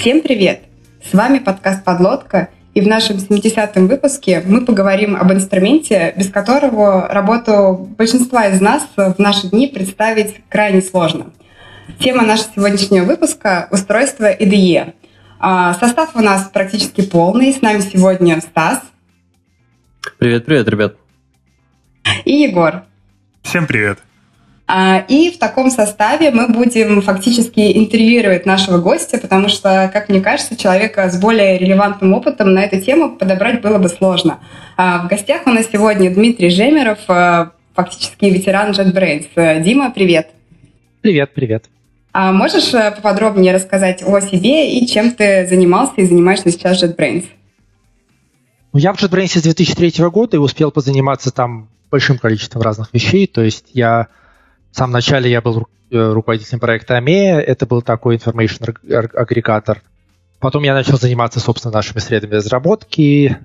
Всем привет! С вами подкаст «Подлодка», и в нашем 70-м выпуске мы поговорим об инструменте, без которого работу большинства из нас в наши дни представить крайне сложно. Тема нашего сегодняшнего выпуска – устройство IDE. А, состав у нас практически полный. С нами сегодня Стас. Привет, привет, ребят. И Егор. Всем привет. А, и в таком составе мы будем фактически интервьюировать нашего гостя, потому что, как мне кажется, человека с более релевантным опытом на эту тему подобрать было бы сложно. А, в гостях у нас сегодня Дмитрий Жемеров, а, фактически ветеран JetBrains. Дима, привет. Привет, привет. А можешь поподробнее рассказать о себе и чем ты занимался и занимаешься сейчас в JetBrains? Ну, я в JetBrains с 2003 года и успел позаниматься там большим количеством разных вещей. То есть я в самом начале я был э, руководителем проекта AMEA, это был такой information агрегатор. Потом я начал заниматься, собственно, нашими средами разработки,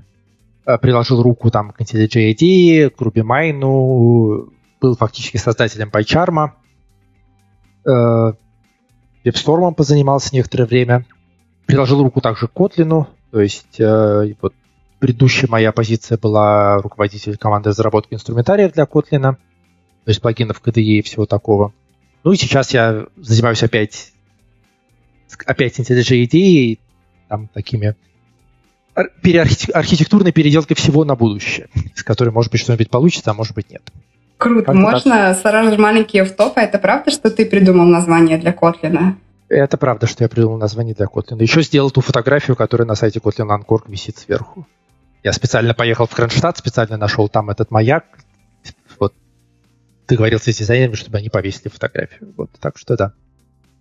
э, приложил руку там к IntelliJ к RubyMine, был фактически создателем PyCharm, WebStorm э, позанимался некоторое время, приложил руку также к Kotlin, то есть вот предыдущая моя позиция была руководитель команды разработки инструментариев для Kotlin, то есть плагинов KDE и всего такого. Ну и сейчас я занимаюсь опять опять IntelliJ идеей, там такими архитектурной переделкой всего на будущее, с которой, может быть, что-нибудь получится, а может быть, нет. Круто. Как Можно сразу же маленький офф Это правда, что ты придумал название для Kotlin? Это правда, что я придумал название для Kotlin. Еще сделал ту фотографию, которая на сайте Kotlin Ancorg висит сверху. Я специально поехал в Кронштадт, специально нашел там этот маяк, договорился с дизайнерами, чтобы они повесили фотографию. Вот, так что да.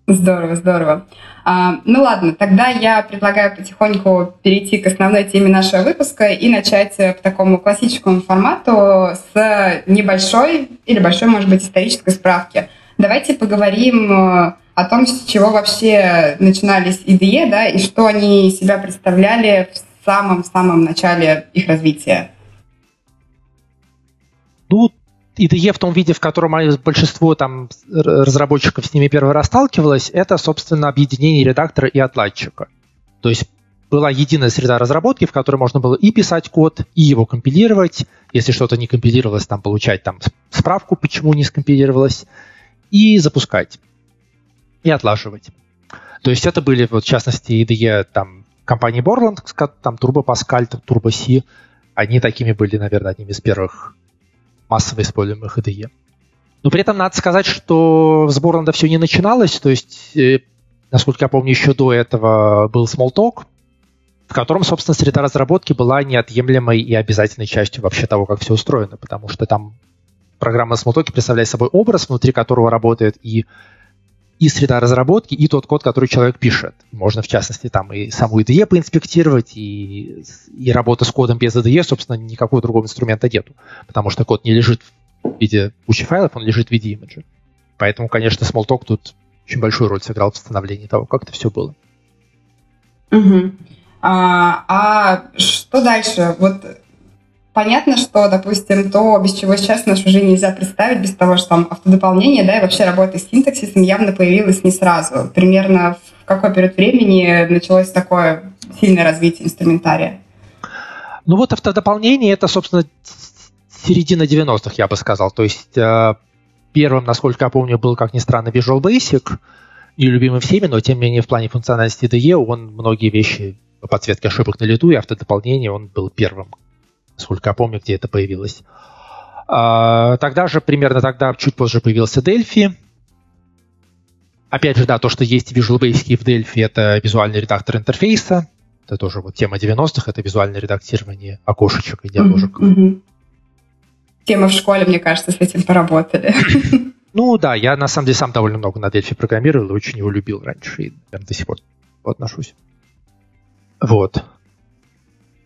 Здорово, здорово. А, ну ладно, тогда я предлагаю потихоньку перейти к основной теме нашего выпуска и начать по такому классическому формату с небольшой или большой, может быть, исторической справки. Давайте поговорим э, о том, с чего вообще начинались IDE, да, и что они себя представляли в самом-самом начале их развития. Ну, IDE в том виде, в котором большинство там разработчиков с ними первый раз сталкивалось, это, собственно, объединение редактора и отладчика. То есть была единая среда разработки, в которой можно было и писать код, и его компилировать. Если что-то не компилировалось, там получать там справку, почему не скомпилировалось, и запускать, и отлаживать. То есть это были, вот, в частности, IDE там, компании Borland, там Turbo Pascal, Turbo C, они такими были, наверное, одними из первых массово используемых IDE. Но при этом надо сказать, что с Борланда все не начиналось, то есть, э, насколько я помню, еще до этого был Smalltalk, в котором, собственно, среда разработки была неотъемлемой и обязательной частью вообще того, как все устроено, потому что там программа Smalltalk представляет собой образ, внутри которого работает и и среда разработки, и тот код, который человек пишет. Можно, в частности, там и саму IDE поинспектировать, и, и работа с кодом без IDE, собственно, никакого другого инструмента нету, потому что код не лежит в виде кучи файлов, он лежит в виде имиджа. Поэтому, конечно, Smalltalk тут очень большую роль сыграл в становлении того, как это все было. Угу. А, а что дальше? Вот Понятно, что, допустим, то, без чего сейчас нашу жизнь нельзя представить, без того, что там автодополнение, да, и вообще работа с синтаксисом явно появилась не сразу. Примерно в какой период времени началось такое сильное развитие инструментария? Ну вот автодополнение — это, собственно, середина 90-х, я бы сказал. То есть э, первым, насколько я помню, был, как ни странно, Visual Basic, нелюбимый всеми, но тем не менее в плане функциональности IDE он многие вещи подсветки ошибок на лету и автодополнение он был первым, сколько я помню, где это появилось. А, тогда же, примерно тогда, чуть позже появился Delphi. Опять же, да, то, что есть Visual Basic в Delphi, это визуальный редактор интерфейса. Это тоже вот тема 90-х, это визуальное редактирование окошечек и. Mm-hmm. Mm-hmm. Тема в школе, мне кажется, с этим поработали. Ну да, я на самом деле сам довольно много на Delphi программировал и очень его любил раньше, и наверное, до сих пор отношусь. Вот.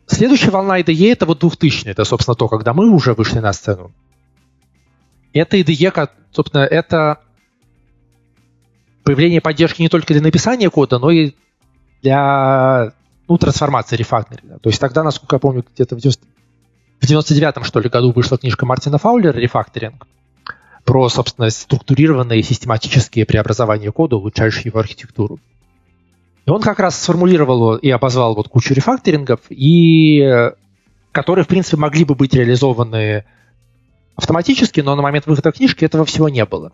Следующая волна IDE это вот 2000 это, собственно, то, когда мы уже вышли на сцену. Это IDE, собственно, это появление поддержки не только для написания кода, но и для ну, трансформации, рефакторинга. То есть тогда, насколько я помню, где-то в 99-м, что ли, году вышла книжка Мартина Фаулера «Рефакторинг», про, собственно, структурированные систематические преобразования кода, улучшающие его архитектуру. И он как раз сформулировал и обозвал вот кучу рефакторингов, и э, которые, в принципе, могли бы быть реализованы автоматически, но на момент выхода книжки этого всего не было.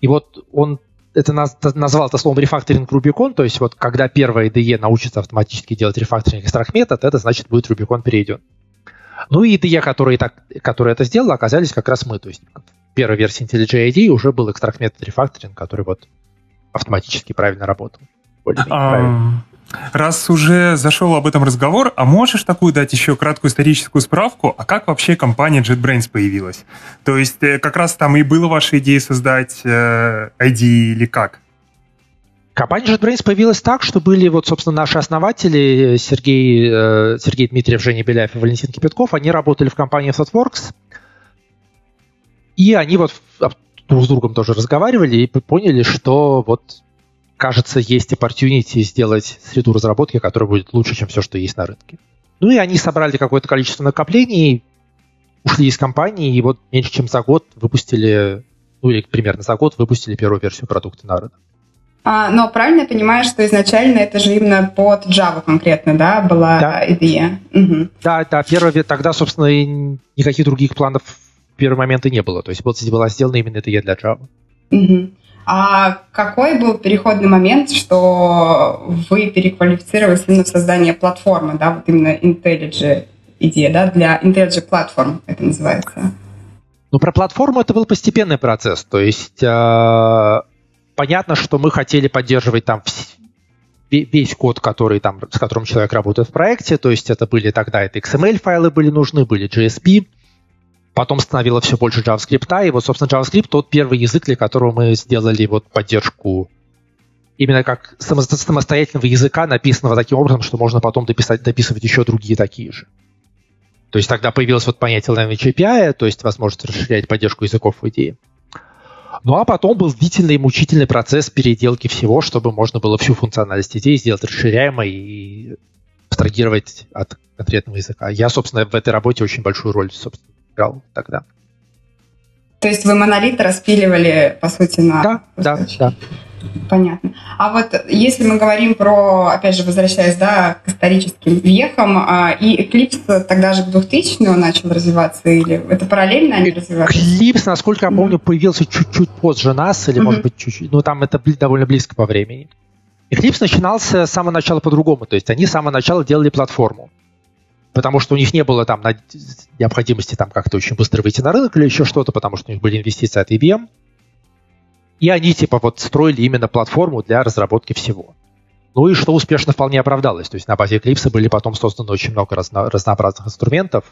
И вот он это назвал это словом рефакторинг Rubicon, то есть вот когда первая IDE научится автоматически делать рефакторинг экстракт метод, это значит будет Rubicon перейден. Ну и IDE, которые, так, которые это сделали, оказались как раз мы. То есть в первой версии IntelliJ IDE уже был экстракт метод рефакторинг, который вот автоматически правильно работал. А, раз уже зашел об этом разговор, а можешь такую дать еще краткую историческую справку, а как вообще компания JetBrains появилась? То есть э, как раз там и была ваша идея создать э, ID или как? Компания JetBrains появилась так, что были вот, собственно, наши основатели Сергей, э, Сергей Дмитриев, Женя Беляев и Валентин Кипятков. Они работали в компании ThoughtWorks. И они вот друг с другом тоже разговаривали и поняли, что вот кажется, есть opportunity сделать среду разработки, которая будет лучше, чем все, что есть на рынке. Ну и они собрали какое-то количество накоплений, ушли из компании, и вот меньше чем за год выпустили, ну или примерно за год выпустили первую версию продукта на рынок. А, но правильно я понимаю, что изначально это же именно под Java конкретно, да, была да. идея? Угу. Да, да, первая, тогда, собственно, никаких других планов в первый момент и не было. То есть была сделана именно IDE для Java. Угу. А какой был переходный момент, что вы переквалифицировались именно в создание платформы, да, вот именно IntelliJ идея, да, для IntelliJ платформ это называется? Ну, про платформу это был постепенный процесс. То есть э, понятно, что мы хотели поддерживать там весь код, который там, с которым человек работает в проекте. То есть это были тогда это XML-файлы были нужны, были JSP. Потом становилось все больше JavaScript, и вот, собственно, JavaScript тот первый язык, для которого мы сделали вот поддержку именно как самостоятельного языка, написанного таким образом, что можно потом дописать, дописывать еще другие такие же. То есть тогда появилось вот понятие Language API, то есть возможность расширять поддержку языков в идее. Ну а потом был длительный и мучительный процесс переделки всего, чтобы можно было всю функциональность идеи сделать расширяемой и абстрагировать от конкретного языка. Я, собственно, в этой работе очень большую роль, собственно, играл тогда. То есть вы монолит распиливали, по сути, на... Да, да, да. Понятно. А вот если мы говорим про, опять же, возвращаясь да, к историческим вехам, а, и Eclipse тогда же в 2000 начал развиваться, или это параллельно они развивались? Eclipse, насколько я помню, появился чуть-чуть позже нас, или, mm-hmm. может быть, чуть-чуть, ну, там это довольно близко по времени. Eclipse начинался с самого начала по-другому, то есть они с самого начала делали платформу потому что у них не было там необходимости там как-то очень быстро выйти на рынок или еще что-то, потому что у них были инвестиции от IBM. И они типа вот строили именно платформу для разработки всего. Ну и что успешно вполне оправдалось. То есть на базе Eclipse были потом созданы очень много разно- разнообразных инструментов.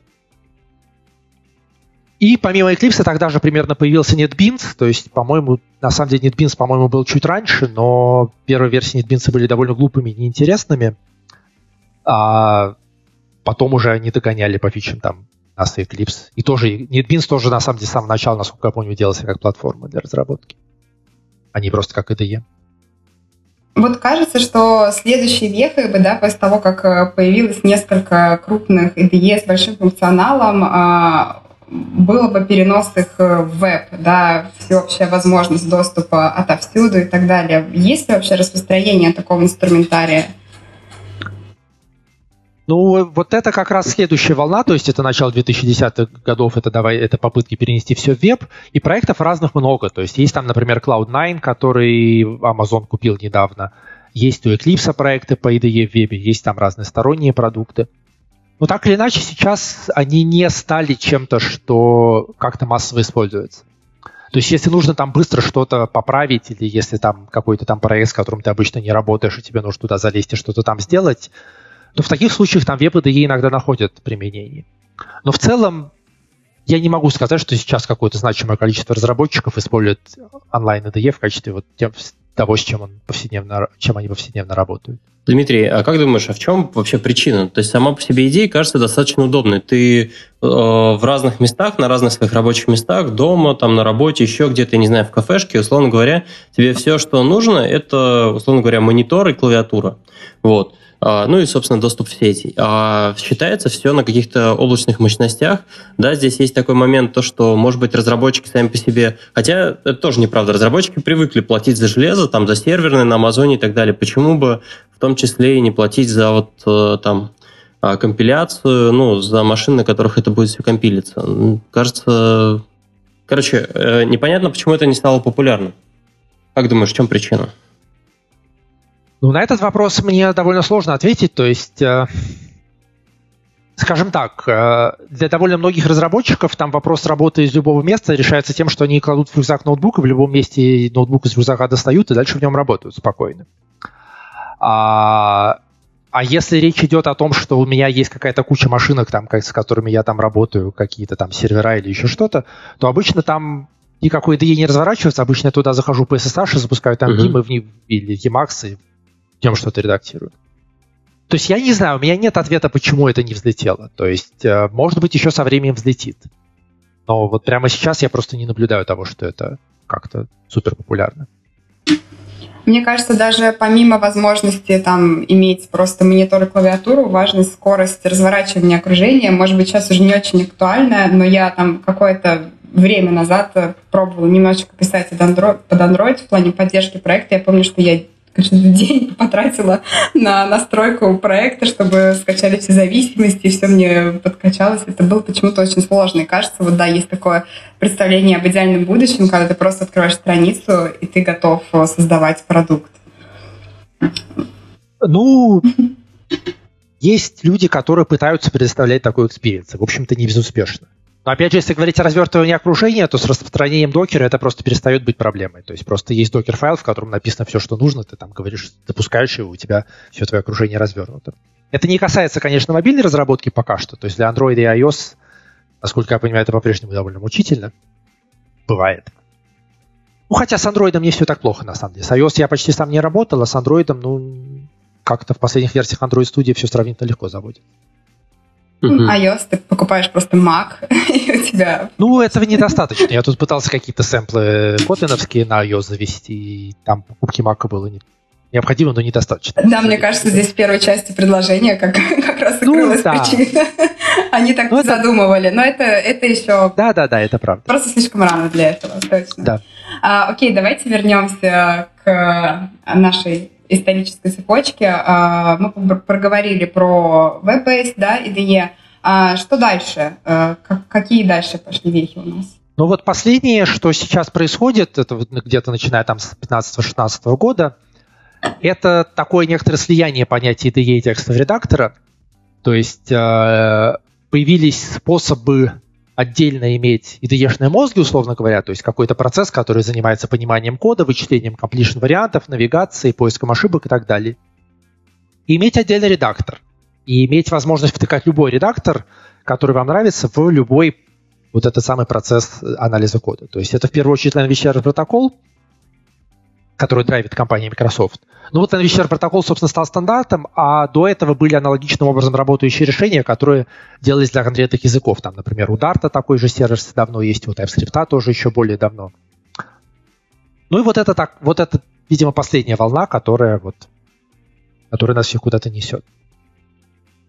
И помимо Eclipse тогда же примерно появился NetBeans, то есть, по-моему, на самом деле NetBeans, по-моему, был чуть раньше, но первые версии NetBeans были довольно глупыми и неинтересными. А Потом уже они догоняли по фичам там нас и Eclipse. И тоже NetBeans тоже на самом деле с самого начала, насколько я помню, делался как платформа для разработки. А просто как IDE. Вот кажется, что следующей вехой бы, да, после того, как э, появилось несколько крупных IDE с большим функционалом, а, было бы перенос их в веб, да, всеобщая возможность доступа отовсюду и так далее. Есть ли вообще распространение такого инструментария? Ну, вот это как раз следующая волна, то есть это начало 2010-х годов, это, давай, это попытки перенести все в веб, и проектов разных много. То есть есть там, например, Cloud9, который Amazon купил недавно, есть у Eclipse проекты по IDE в вебе, есть там разные сторонние продукты. Но так или иначе, сейчас они не стали чем-то, что как-то массово используется. То есть, если нужно там быстро что-то поправить, или если там какой-то там проект, с которым ты обычно не работаешь, и тебе нужно туда залезть и что-то там сделать, то в таких случаях там веб-IDE иногда находят применение. Но в целом я не могу сказать, что сейчас какое-то значимое количество разработчиков использует онлайн-IDE в качестве вот тем, того, с чем, он повседневно, чем они повседневно работают. Дмитрий, а как думаешь, а в чем вообще причина? То есть сама по себе идея кажется достаточно удобной. Ты э, в разных местах, на разных своих рабочих местах, дома, там на работе, еще где-то, не знаю, в кафешке, условно говоря, тебе все, что нужно, это, условно говоря, монитор и клавиатура. Вот. А, ну и, собственно, доступ в сети. А считается все на каких-то облачных мощностях. Да, здесь есть такой момент, то, что, может быть, разработчики сами по себе... Хотя это тоже неправда. Разработчики привыкли платить за железо, там, за серверные на Амазоне и так далее. Почему бы в том числе и не платить за вот э, там а, компиляцию, ну, за машины, на которых это будет все компилиться. Кажется, короче, э, непонятно, почему это не стало популярным. Как думаешь, в чем причина? Ну, на этот вопрос мне довольно сложно ответить. То есть, э, скажем так, э, для довольно многих разработчиков там вопрос работы из любого места решается тем, что они кладут в рюкзак ноутбук, и в любом месте ноутбук из рюкзака достают, и дальше в нем работают спокойно. А, а если речь идет о том, что у меня есть какая-то куча машинок, там, с которыми я там работаю, какие-то там сервера или еще что-то, то обычно там никакой IDE не разворачивается. Обычно я туда захожу по SSH и запускаю там uh-huh. в них, или Emacs и тем что-то редактирую. То есть я не знаю, у меня нет ответа, почему это не взлетело. То есть, э, может быть, еще со временем взлетит. Но вот прямо сейчас я просто не наблюдаю того, что это как-то супер популярно. Мне кажется, даже помимо возможности там иметь просто монитор и клавиатуру, важна скорость разворачивания окружения. Может быть, сейчас уже не очень актуально, но я там какое-то время назад пробовала немножечко писать под Android в плане поддержки проекта. Я помню, что я день потратила на настройку проекта, чтобы скачали все зависимости, и все мне подкачалось. Это было почему-то очень сложно. И кажется, вот да, есть такое представление об идеальном будущем, когда ты просто открываешь страницу, и ты готов создавать продукт. Ну, есть люди, которые пытаются предоставлять такой experience. В общем-то, не безуспешно. Но опять же, если говорить о развертывании окружения, то с распространением докера это просто перестает быть проблемой. То есть просто есть докер-файл, в котором написано все, что нужно, ты там говоришь, запускаешь его, у тебя все твое окружение развернуто. Это не касается, конечно, мобильной разработки пока что. То есть для Android и iOS, насколько я понимаю, это по-прежнему довольно мучительно. Бывает. Ну, хотя с Android не все так плохо, на самом деле. С iOS я почти сам не работал, а с Android, ну, как-то в последних версиях Android Studio все сравнительно легко заводит. Uh-huh. iOS ты покупаешь просто Mac, и у тебя... Ну, этого недостаточно. Я тут пытался какие-то сэмплы котлиновские на iOS завести, и там покупки Mac было не необходимо, но недостаточно. Да, мне кажется, здесь в первой части предложения как, как раз ну, крылась да. причина. Они так ну, задумывали, но это, это еще... Да-да-да, это правда. Просто слишком рано для этого, точно. Да. А, окей, давайте вернемся к нашей исторической цепочки. А, мы проговорили про веб-based, да, IDE. А что дальше? А, какие дальше пошли вехи у нас? Ну вот последнее, что сейчас происходит, это где-то начиная там с 15-16 года, это такое некоторое слияние понятий IDE и текстового редактора. То есть появились способы отдельно иметь IDE-шные мозги, условно говоря, то есть какой-то процесс, который занимается пониманием кода, вычислением completion вариантов, навигацией, поиском ошибок и так далее. И иметь отдельный редактор. И иметь возможность втыкать любой редактор, который вам нравится, в любой вот этот самый процесс анализа кода. То есть это в первую очередь Server протокол, который драйвит компания Microsoft. Ну вот NVShare протокол, собственно, стал стандартом, а до этого были аналогичным образом работающие решения, которые делались для конкретных языков. Там, например, у Dart такой же сервис давно есть, у TypeScript тоже еще более давно. Ну и вот это так, вот это, видимо, последняя волна, которая вот, которая нас всех куда-то несет.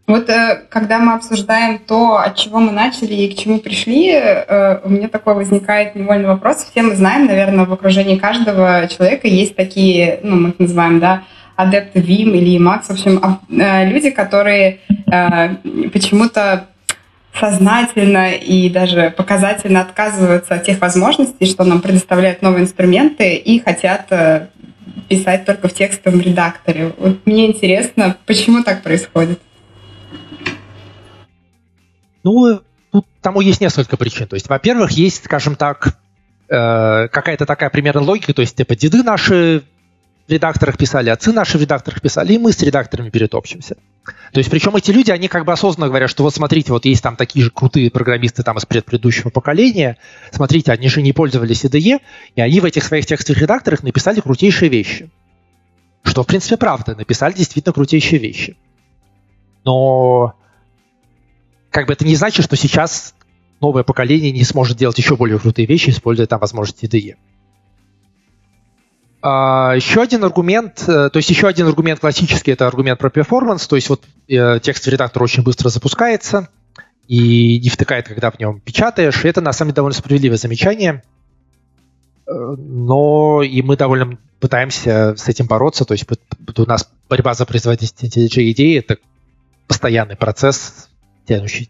Вот э, когда мы обсуждаем то, от чего мы начали и к чему пришли, э, у меня такой возникает невольный вопрос. Все мы знаем, наверное, в окружении каждого человека есть такие, ну, мы их называем, да, адепты ВИМ или Max, в общем, а, э, люди, которые почему-то сознательно и даже показательно отказываются от тех возможностей, что нам предоставляют новые инструменты, и хотят писать только в текстовом редакторе. Вот мне интересно, почему так происходит? Ну, тут тому есть несколько причин. То есть, во-первых, есть, скажем так, э, какая-то такая примерная логика, то есть, типа, деды наши в редакторах писали, отцы наши в редакторах писали, и мы с редакторами перетопчемся. То есть, причем эти люди, они как бы осознанно говорят, что вот смотрите, вот есть там такие же крутые программисты там из предыдущего поколения, смотрите, они же не пользовались IDE, и они в этих своих текстовых редакторах написали крутейшие вещи. Что, в принципе, правда, написали действительно крутейшие вещи. Но как бы это не значит, что сейчас новое поколение не сможет делать еще более крутые вещи, используя там возможности IDE. А, еще один аргумент, э, то есть еще один аргумент классический, это аргумент про перформанс, то есть вот э, текстовый редактор очень быстро запускается и не втыкает, когда в нем печатаешь, и это на самом деле довольно справедливое замечание, э, но и мы довольно пытаемся с этим бороться. То есть у нас борьба за производительность идеи — это постоянный процесс, тянущий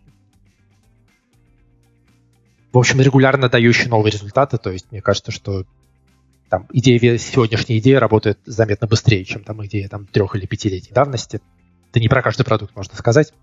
в общем, регулярно дающий новые результаты. То есть мне кажется, что там идея, сегодняшняя идея работает заметно быстрее, чем там идея там, трех или пятилетней давности. Это не про каждый продукт, можно сказать.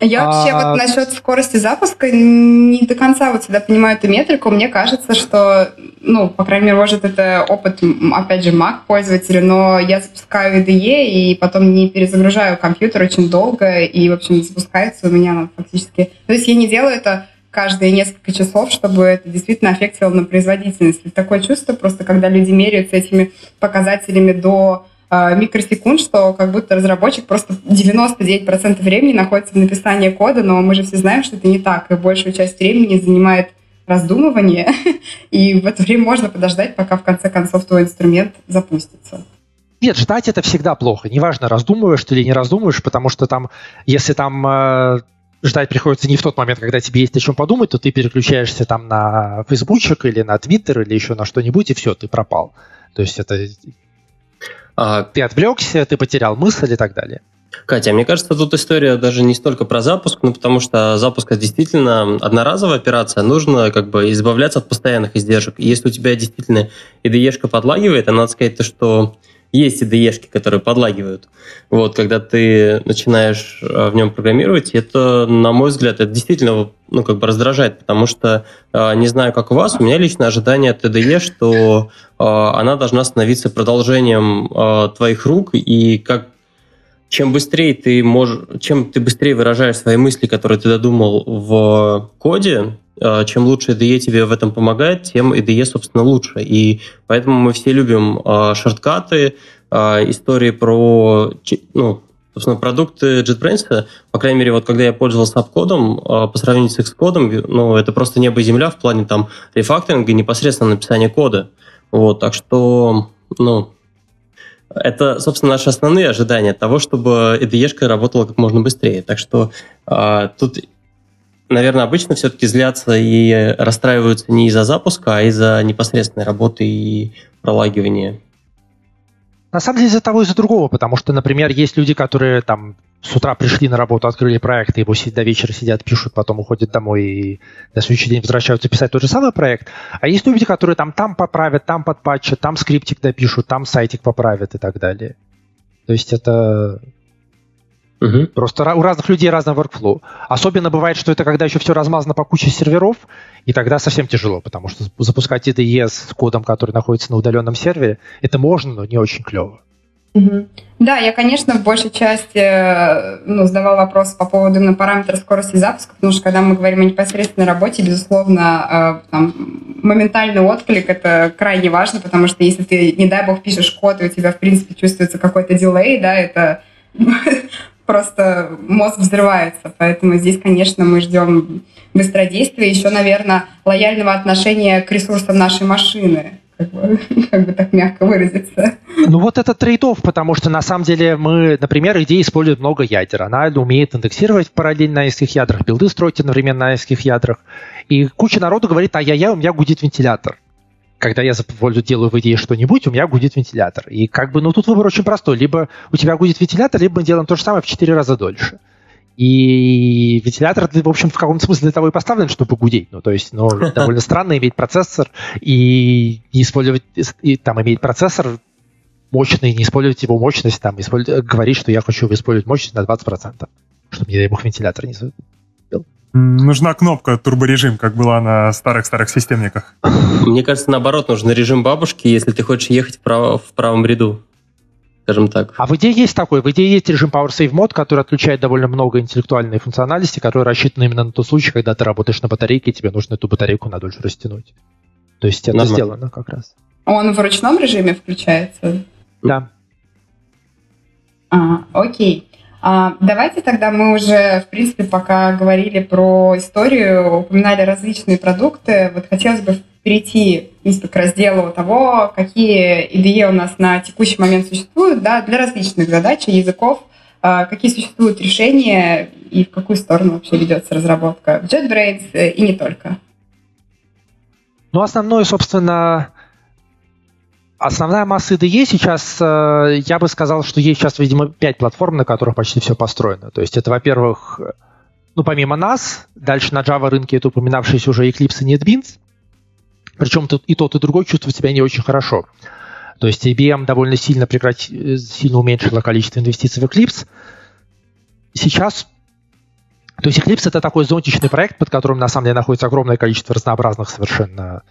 Я вообще а... вот насчет скорости запуска не до конца вот всегда понимаю эту метрику. Мне кажется, что, ну, по крайней мере, может, это опыт, опять же, Mac пользователя, но я запускаю IDE и потом не перезагружаю компьютер очень долго, и, в общем, запускается у меня она фактически... То есть я не делаю это каждые несколько часов, чтобы это действительно аффектировало на производительность. Такое чувство просто, когда люди меряются этими показателями до микросекунд, что как будто разработчик просто 99% времени находится в написании кода, но мы же все знаем, что это не так, и большую часть времени занимает раздумывание, и в это время можно подождать, пока в конце концов твой инструмент запустится. Нет, ждать это всегда плохо. Неважно, раздумываешь ты или не раздумываешь, потому что там, если там э, ждать приходится не в тот момент, когда тебе есть о чем подумать, то ты переключаешься там на фейсбучек или на твиттер или еще на что-нибудь, и все, ты пропал. То есть это... А... Ты отвлекся, ты потерял мысль и так далее. Катя, мне кажется, тут история даже не столько про запуск, ну, потому что запуск это действительно одноразовая операция, нужно как бы избавляться от постоянных издержек. Если у тебя действительно IDE-шка подлагивает, а надо сказать то, что есть IDE, которые подлагивают. Вот, когда ты начинаешь э, в нем программировать, это, на мой взгляд, это действительно ну, как бы раздражает, потому что, э, не знаю, как у вас, у меня личное ожидание от IDE, что э, она должна становиться продолжением твоих рук, и как чем быстрее ты можешь, чем ты быстрее выражаешь свои мысли, которые ты додумал в коде, Э, чем лучше IDE тебе в этом помогает, тем IDE, собственно, лучше. И поэтому мы все любим э, шорткаты, э, истории про ну, собственно, продукты JetBrains, по крайней мере, вот когда я пользовался апкодом, по сравнению с Xcode, ну, это просто небо и земля в плане там рефакторинга и непосредственно написания кода. Вот, так что, ну, это, собственно, наши основные ожидания того, чтобы IDE работала как можно быстрее. Так что э, тут наверное, обычно все-таки злятся и расстраиваются не из-за запуска, а из-за непосредственной работы и пролагивания. На самом деле из-за того, из-за другого, потому что, например, есть люди, которые там с утра пришли на работу, открыли проект, и его до вечера сидят, пишут, потом уходят домой и на следующий день возвращаются писать тот же самый проект. А есть люди, которые там, там поправят, там подпатчат, там скриптик допишут, там сайтик поправят и так далее. То есть это Угу. Просто у разных людей разный workflow. Особенно бывает, что это когда еще все размазано по куче серверов, и тогда совсем тяжело, потому что запускать IDE с кодом, который находится на удаленном сервере, это можно, но не очень клево. Да, я, конечно, в большей части э, ну, задавал вопрос по поводу именно параметра скорости запуска, потому что когда мы говорим о непосредственной работе, безусловно, э, там, моментальный отклик — это крайне важно, потому что если ты, не дай бог, пишешь код, и у тебя, в принципе, чувствуется какой-то дилей, да, это просто мозг взрывается. Поэтому здесь, конечно, мы ждем быстродействия, еще, наверное, лояльного отношения к ресурсам нашей машины. Как бы, как бы так мягко выразиться. Ну вот это трейдов, потому что на самом деле мы, например, идея использует много ядер. Она умеет индексировать параллельно на нескольких ядрах, билды строить одновременно на нескольких ядрах. И куча народу говорит, а я-я, у меня гудит вентилятор когда я делаю в идее что-нибудь, у меня гудит вентилятор. И как бы, ну тут выбор очень простой. Либо у тебя гудит вентилятор, либо мы делаем то же самое в 4 раза дольше. И вентилятор, в общем, в каком-то смысле для того и поставлен, чтобы гудеть. Ну, то есть, ну, довольно странно иметь процессор и не использовать, и там иметь процессор мощный, не использовать его мощность, там, использовать, говорить, что я хочу использовать мощность на 20%, чтобы, не дай бог, вентилятор не Нужна кнопка турборежим, как была на старых-старых системниках. Мне кажется, наоборот, нужен режим бабушки, если ты хочешь ехать вправо, в правом ряду. Скажем так. А в идее есть такой. В идее есть режим Power Save Mode, который отключает довольно много интеллектуальной функциональности, который рассчитан именно на тот случай, когда ты работаешь на батарейке, и тебе нужно эту батарейку надольше растянуть. То есть это Нормально. сделано как раз. Он в ручном режиме включается? Да. А, окей. А, давайте тогда мы уже, в принципе, пока говорили про историю, упоминали различные продукты. Вот хотелось бы перейти, в принципе, к разделу того, какие IDE у нас на текущий момент существуют да, для различных задач и языков, а, какие существуют решения и в какую сторону вообще ведется разработка в JetBrains э, и не только. Ну, основное, собственно, Основная масса IDE сейчас, э, я бы сказал, что есть сейчас, видимо, пять платформ, на которых почти все построено. То есть это, во-первых, ну, помимо нас, дальше на Java рынке это упоминавшиеся уже Eclipse и NetBeans. Причем и тот, и другой чувствуют себя не очень хорошо. То есть IBM довольно сильно, прекрати... сильно уменьшила количество инвестиций в Eclipse. Сейчас то есть Eclipse это такой зонтичный проект, под которым на самом деле находится огромное количество разнообразных совершенно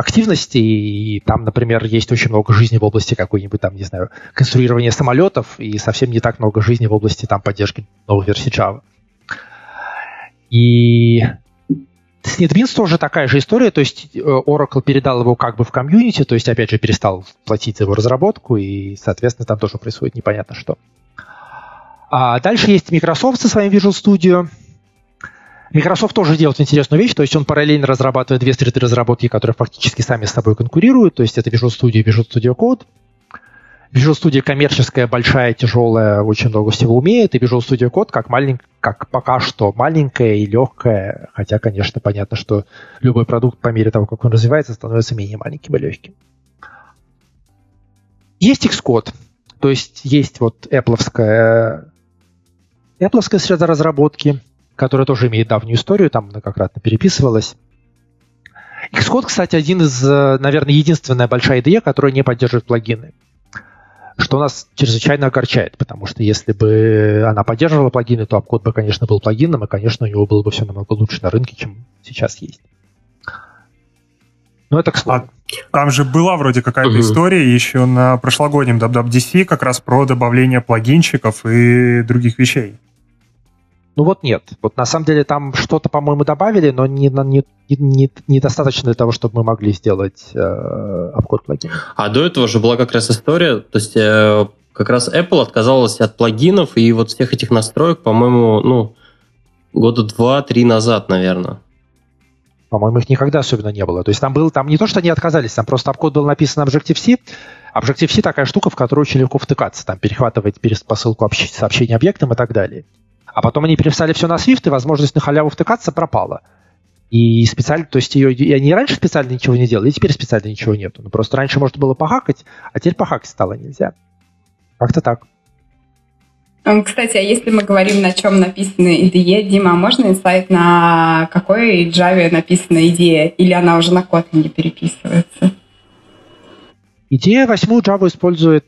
активностей, и там, например, есть очень много жизни в области какой-нибудь там, не знаю, конструирования самолетов, и совсем не так много жизни в области там поддержки новых версий Java. И с NetBeans тоже такая же история, то есть э, Oracle передал его как бы в комьюнити, то есть, опять же, перестал платить за его разработку, и, соответственно, там тоже происходит непонятно что. А дальше есть Microsoft со своим Visual Studio. Microsoft тоже делает интересную вещь, то есть он параллельно разрабатывает две среды разработки, которые фактически сами с собой конкурируют, то есть это Visual Studio и Visual Studio Code. Visual Studio коммерческая, большая, тяжелая, очень много всего умеет, и Visual Studio Code как, малень... как пока что маленькая и легкая, хотя, конечно, понятно, что любой продукт по мере того, как он развивается, становится менее маленьким и легким. Есть Xcode, то есть есть вот Apple Apple среда разработки, которая тоже имеет давнюю историю, там многократно переписывалась. Xcode, кстати, один из, э, наверное, единственная большая IDE, которая не поддерживает плагины что нас чрезвычайно огорчает, потому что если бы она поддерживала плагины, то Апкод бы, конечно, был плагином, и, конечно, у него было бы все намного лучше на рынке, чем сейчас есть. Но это к слову. А там же была вроде какая-то угу. история еще на прошлогоднем WWDC как раз про добавление плагинчиков и других вещей. Ну вот нет. Вот на самом деле там что-то, по-моему, добавили, но не, не, не, недостаточно для того, чтобы мы могли сделать э, обход плагина. А до этого же была как раз история, то есть э, как раз Apple отказалась от плагинов и вот всех этих настроек, по-моему, ну, года два-три назад, наверное. По-моему, их никогда особенно не было. То есть там был, там не то, что они отказались, там просто обкод был написан на Objective-C. Objective-C такая штука, в которую очень легко втыкаться, там перехватывать посылку сообщения объектам и так далее. А потом они переписали все на Swift, и возможность на халяву втыкаться пропала. И специально, то есть ее, и они раньше специально ничего не делали, и теперь специально ничего нету. Ну, просто раньше можно было похакать, а теперь похакать стало нельзя. Как-то так. Кстати, а если мы говорим, на чем написана IDE, Дима, а можно инсайт на какой Java написана идея? Или она уже на Kotlin переписывается? Идея восьмую Java использует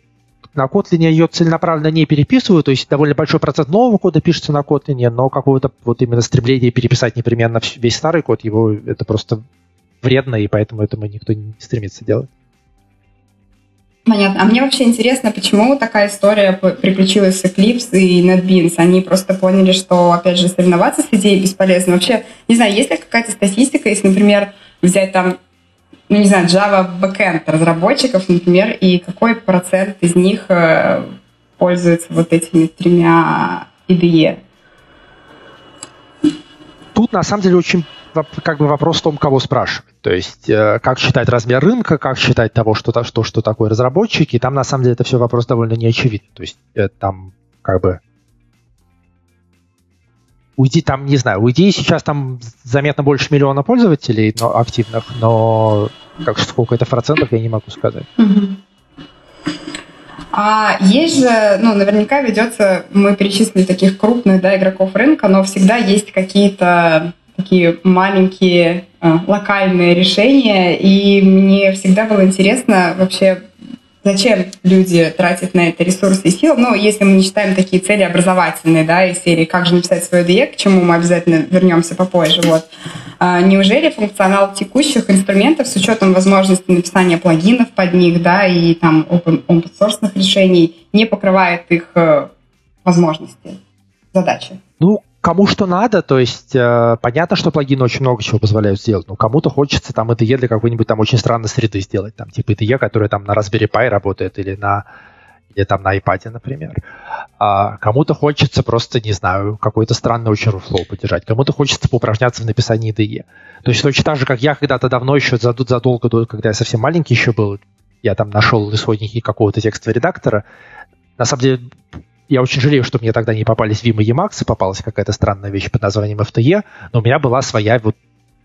на Kotlin ее целенаправленно не переписываю, то есть довольно большой процент нового кода пишется на Kotlin, но какого-то вот именно стремления переписать непременно весь старый код, его это просто вредно, и поэтому этому никто не стремится делать. Понятно. А мне вообще интересно, почему такая история приключилась с Eclipse и NetBeans? Они просто поняли, что, опять же, соревноваться с идеей бесполезно. Вообще, не знаю, есть ли какая-то статистика, если, например, взять там ну, не знаю, Java backend разработчиков, например, и какой процент из них э, пользуется вот этими тремя IDE? Тут, на самом деле, очень как бы вопрос в том, кого спрашивать. То есть, э, как считать размер рынка, как считать того, что, что, что такое разработчики. Там, на самом деле, это все вопрос довольно неочевидный. То есть, э, там как бы у ID там, не знаю, у ID сейчас там заметно больше миллиона пользователей но, активных, но как сколько это в процентах, я не могу сказать. А есть же, ну, наверняка ведется, мы перечислили таких крупных да, игроков рынка, но всегда есть какие-то такие маленькие э, локальные решения, и мне всегда было интересно вообще зачем люди тратят на это ресурсы и силы. Ну, если мы не считаем такие цели образовательные, да, из серии «Как же написать свой DE», к чему мы обязательно вернемся попозже, вот. А неужели функционал текущих инструментов с учетом возможности написания плагинов под них, да, и там open, open source решений не покрывает их э, возможности, задачи? Ну, кому что надо, то есть э, понятно, что плагины очень много чего позволяют сделать, но кому-то хочется там IDE для какой-нибудь там очень странной среды сделать, там типа IDE, которая там на Raspberry Pi работает или на или там на iPad, например. А кому-то хочется просто, не знаю, какой-то странный очень руфлоу поддержать. Кому-то хочется поупражняться в написании IDE. То есть точно так же, как я когда-то давно еще задолго до, когда я совсем маленький еще был, я там нашел исходники какого-то текстового редактора. На самом деле, я очень жалею, что мне тогда не попались Vim и Emacs, и попалась какая-то странная вещь под названием FTE, но у меня была своя вот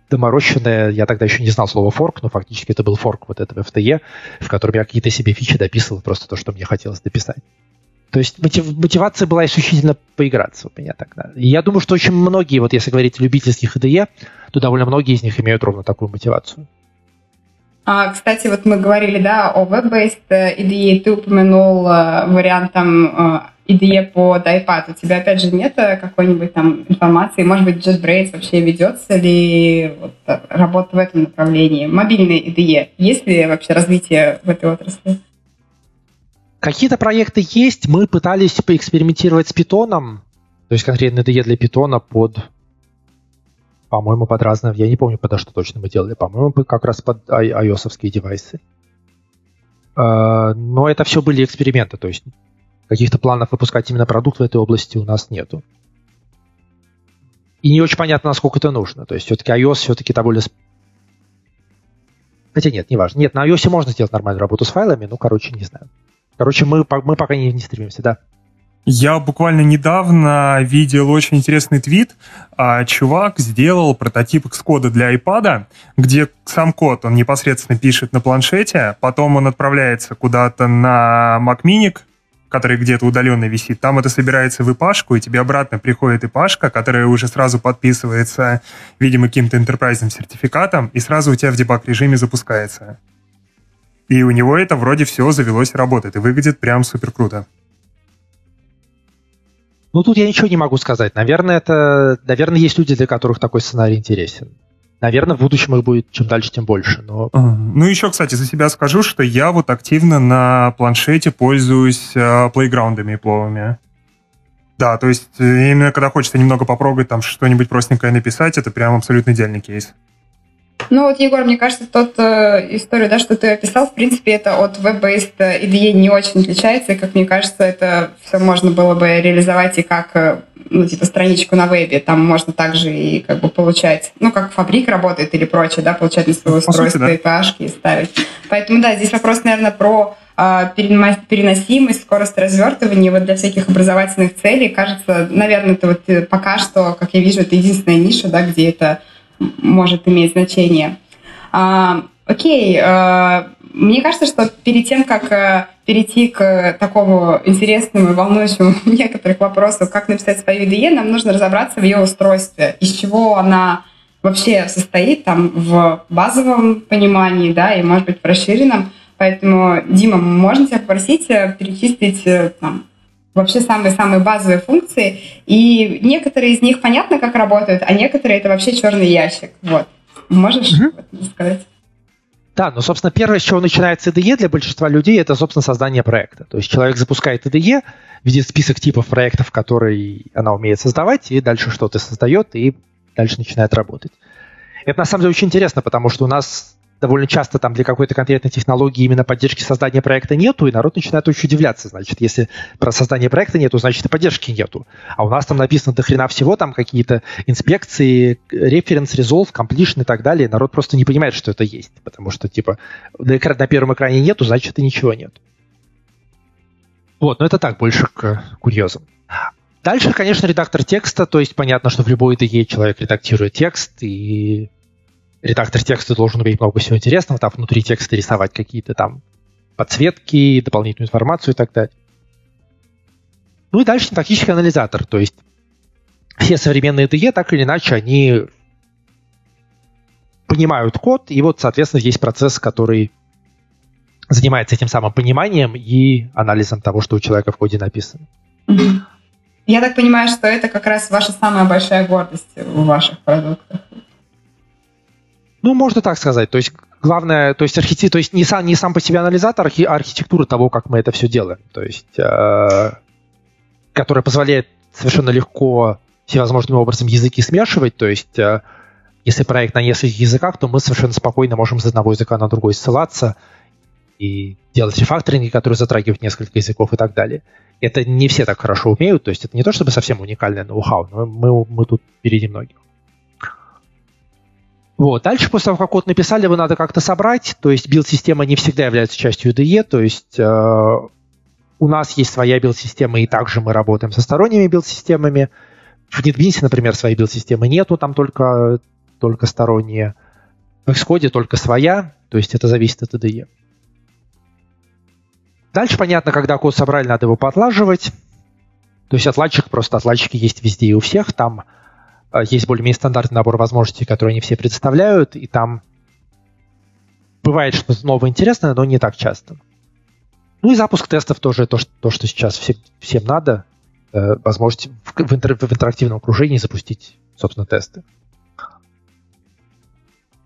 доморощенная, я тогда еще не знал слова форк, но фактически это был форк вот этого FTE, в котором я какие-то себе фичи дописывал, просто то, что мне хотелось дописать. То есть мотив, мотивация была исключительно поиграться у меня тогда. И я думаю, что очень многие, вот если говорить о любительских IDE, то довольно многие из них имеют ровно такую мотивацию. А, кстати, вот мы говорили, да, о web-based IDE, ты упомянул э, вариант там э, IDE под iPad. У тебя, опять же, нет какой-нибудь там информации? Может быть, JetBrains вообще ведется ли вот, работа в этом направлении? Мобильный IDE. Есть ли вообще развитие в этой отрасли? Какие-то проекты есть. Мы пытались поэкспериментировать с питоном, то есть конкретно IDE для питона под, по-моему, под разные, я не помню, подо что точно мы делали, по-моему, как раз под ios девайсы. А, но это все были эксперименты, то есть каких-то планов выпускать именно продукт в этой области у нас нету. И не очень понятно, насколько это нужно. То есть все-таки iOS все-таки довольно... Хотя нет, неважно. Нет, на iOS можно сделать нормальную работу с файлами, ну, короче, не знаю. Короче, мы, мы пока не, не стремимся, да. Я буквально недавно видел очень интересный твит. А, чувак сделал прототип Xcode для iPad, где сам код он непосредственно пишет на планшете, потом он отправляется куда-то на Mac Mini, который где-то удаленно висит. Там это собирается в ипашку, и тебе обратно приходит ипашка, которая уже сразу подписывается, видимо, каким-то enterprise сертификатом, и сразу у тебя в дебаг-режиме запускается. И у него это вроде все завелось и работает, и выглядит прям супер круто. Ну, тут я ничего не могу сказать. Наверное, это... Наверное, есть люди, для которых такой сценарий интересен. Наверное, в будущем их будет чем дальше, тем больше. Но... Ну, еще, кстати, за себя скажу, что я вот активно на планшете пользуюсь э, плейграундами и пловами. Да, то есть э, именно когда хочется немного попробовать там что-нибудь простенькое написать, это прям абсолютно идеальный кейс. Ну вот, Егор, мне кажется, тот э, историю, да, что ты описал, в принципе, это от web-based IDE не очень отличается, и, как мне кажется, это все можно было бы реализовать и как, э, ну, типа, страничку на вебе, там можно также и как бы получать, ну, как фабрик работает или прочее, да, получать на свое устройство да. API и ставить. Поэтому, да, здесь вопрос, наверное, про э, переносимость, скорость развертывания вот для всяких образовательных целей. Кажется, наверное, это вот э, пока что, как я вижу, это единственная ниша, да, где это может иметь значение. А, окей, а, мне кажется, что перед тем, как а, перейти к такому интересному и волнующему некоторых вопросу, как написать свою IDE, нам нужно разобраться в ее устройстве, из чего она вообще состоит там в базовом понимании, да, и, может быть, в расширенном. Поэтому, Дима, можно тебя попросить э, перечислить э, там, вообще самые-самые базовые функции, и некоторые из них понятно, как работают, а некоторые это вообще черный ящик. Вот. Можешь угу. сказать? Да, ну, собственно, первое, с чего начинается IDE для большинства людей, это, собственно, создание проекта. То есть человек запускает IDE, видит список типов проектов, которые она умеет создавать, и дальше что-то создает, и дальше начинает работать. Это, на самом деле, очень интересно, потому что у нас довольно часто там для какой-то конкретной технологии именно поддержки создания проекта нету, и народ начинает очень удивляться. Значит, если про создание проекта нету, значит и поддержки нету. А у нас там написано до хрена всего, там какие-то инспекции, референс, резолв, completion и так далее. Народ просто не понимает, что это есть, потому что, типа, на, на первом экране нету, значит и ничего нет. Вот, но это так, больше к курьезам. Дальше, конечно, редактор текста, то есть понятно, что в любой IDE человек редактирует текст, и редактор текста должен уметь много всего интересного, там внутри текста рисовать какие-то там подсветки, дополнительную информацию и так далее. Ну и дальше синтактический анализатор, то есть все современные IDE, так или иначе, они понимают код, и вот, соответственно, есть процесс, который занимается этим самым пониманием и анализом того, что у человека в коде написано. Я так понимаю, что это как раз ваша самая большая гордость в ваших продуктах. Ну, можно так сказать. То есть главное, то есть архитектура, то есть не сам, не сам по себе анализатор, а архитектура того, как мы это все делаем. То есть, э, которая позволяет совершенно легко всевозможным образом языки смешивать. То есть, э, если проект на нескольких языках, то мы совершенно спокойно можем с одного языка на другой ссылаться и делать рефакторинги, которые затрагивают несколько языков и так далее. Это не все так хорошо умеют, то есть это не то чтобы совсем уникальное ноу-хау, но мы, мы тут впереди многих. Вот. Дальше, после того, как код написали, его надо как-то собрать. То есть билд-система не всегда является частью IDE. То есть э, у нас есть своя билд-система, и также мы работаем со сторонними билд-системами. В NetBeans, например, своей билд-системы нету, там только только сторонние. В Xcode только своя, то есть это зависит от IDE. Дальше понятно, когда код собрали, надо его поотлаживать. То есть отладчик, просто отладчики есть везде и у всех. Там есть более-менее стандартный набор возможностей, которые они все представляют, и там бывает что-то новое интересное, но не так часто. Ну и запуск тестов тоже то, что, то, что сейчас всем, всем надо. Э, возможность в, в, интер, в интерактивном окружении запустить, собственно, тесты.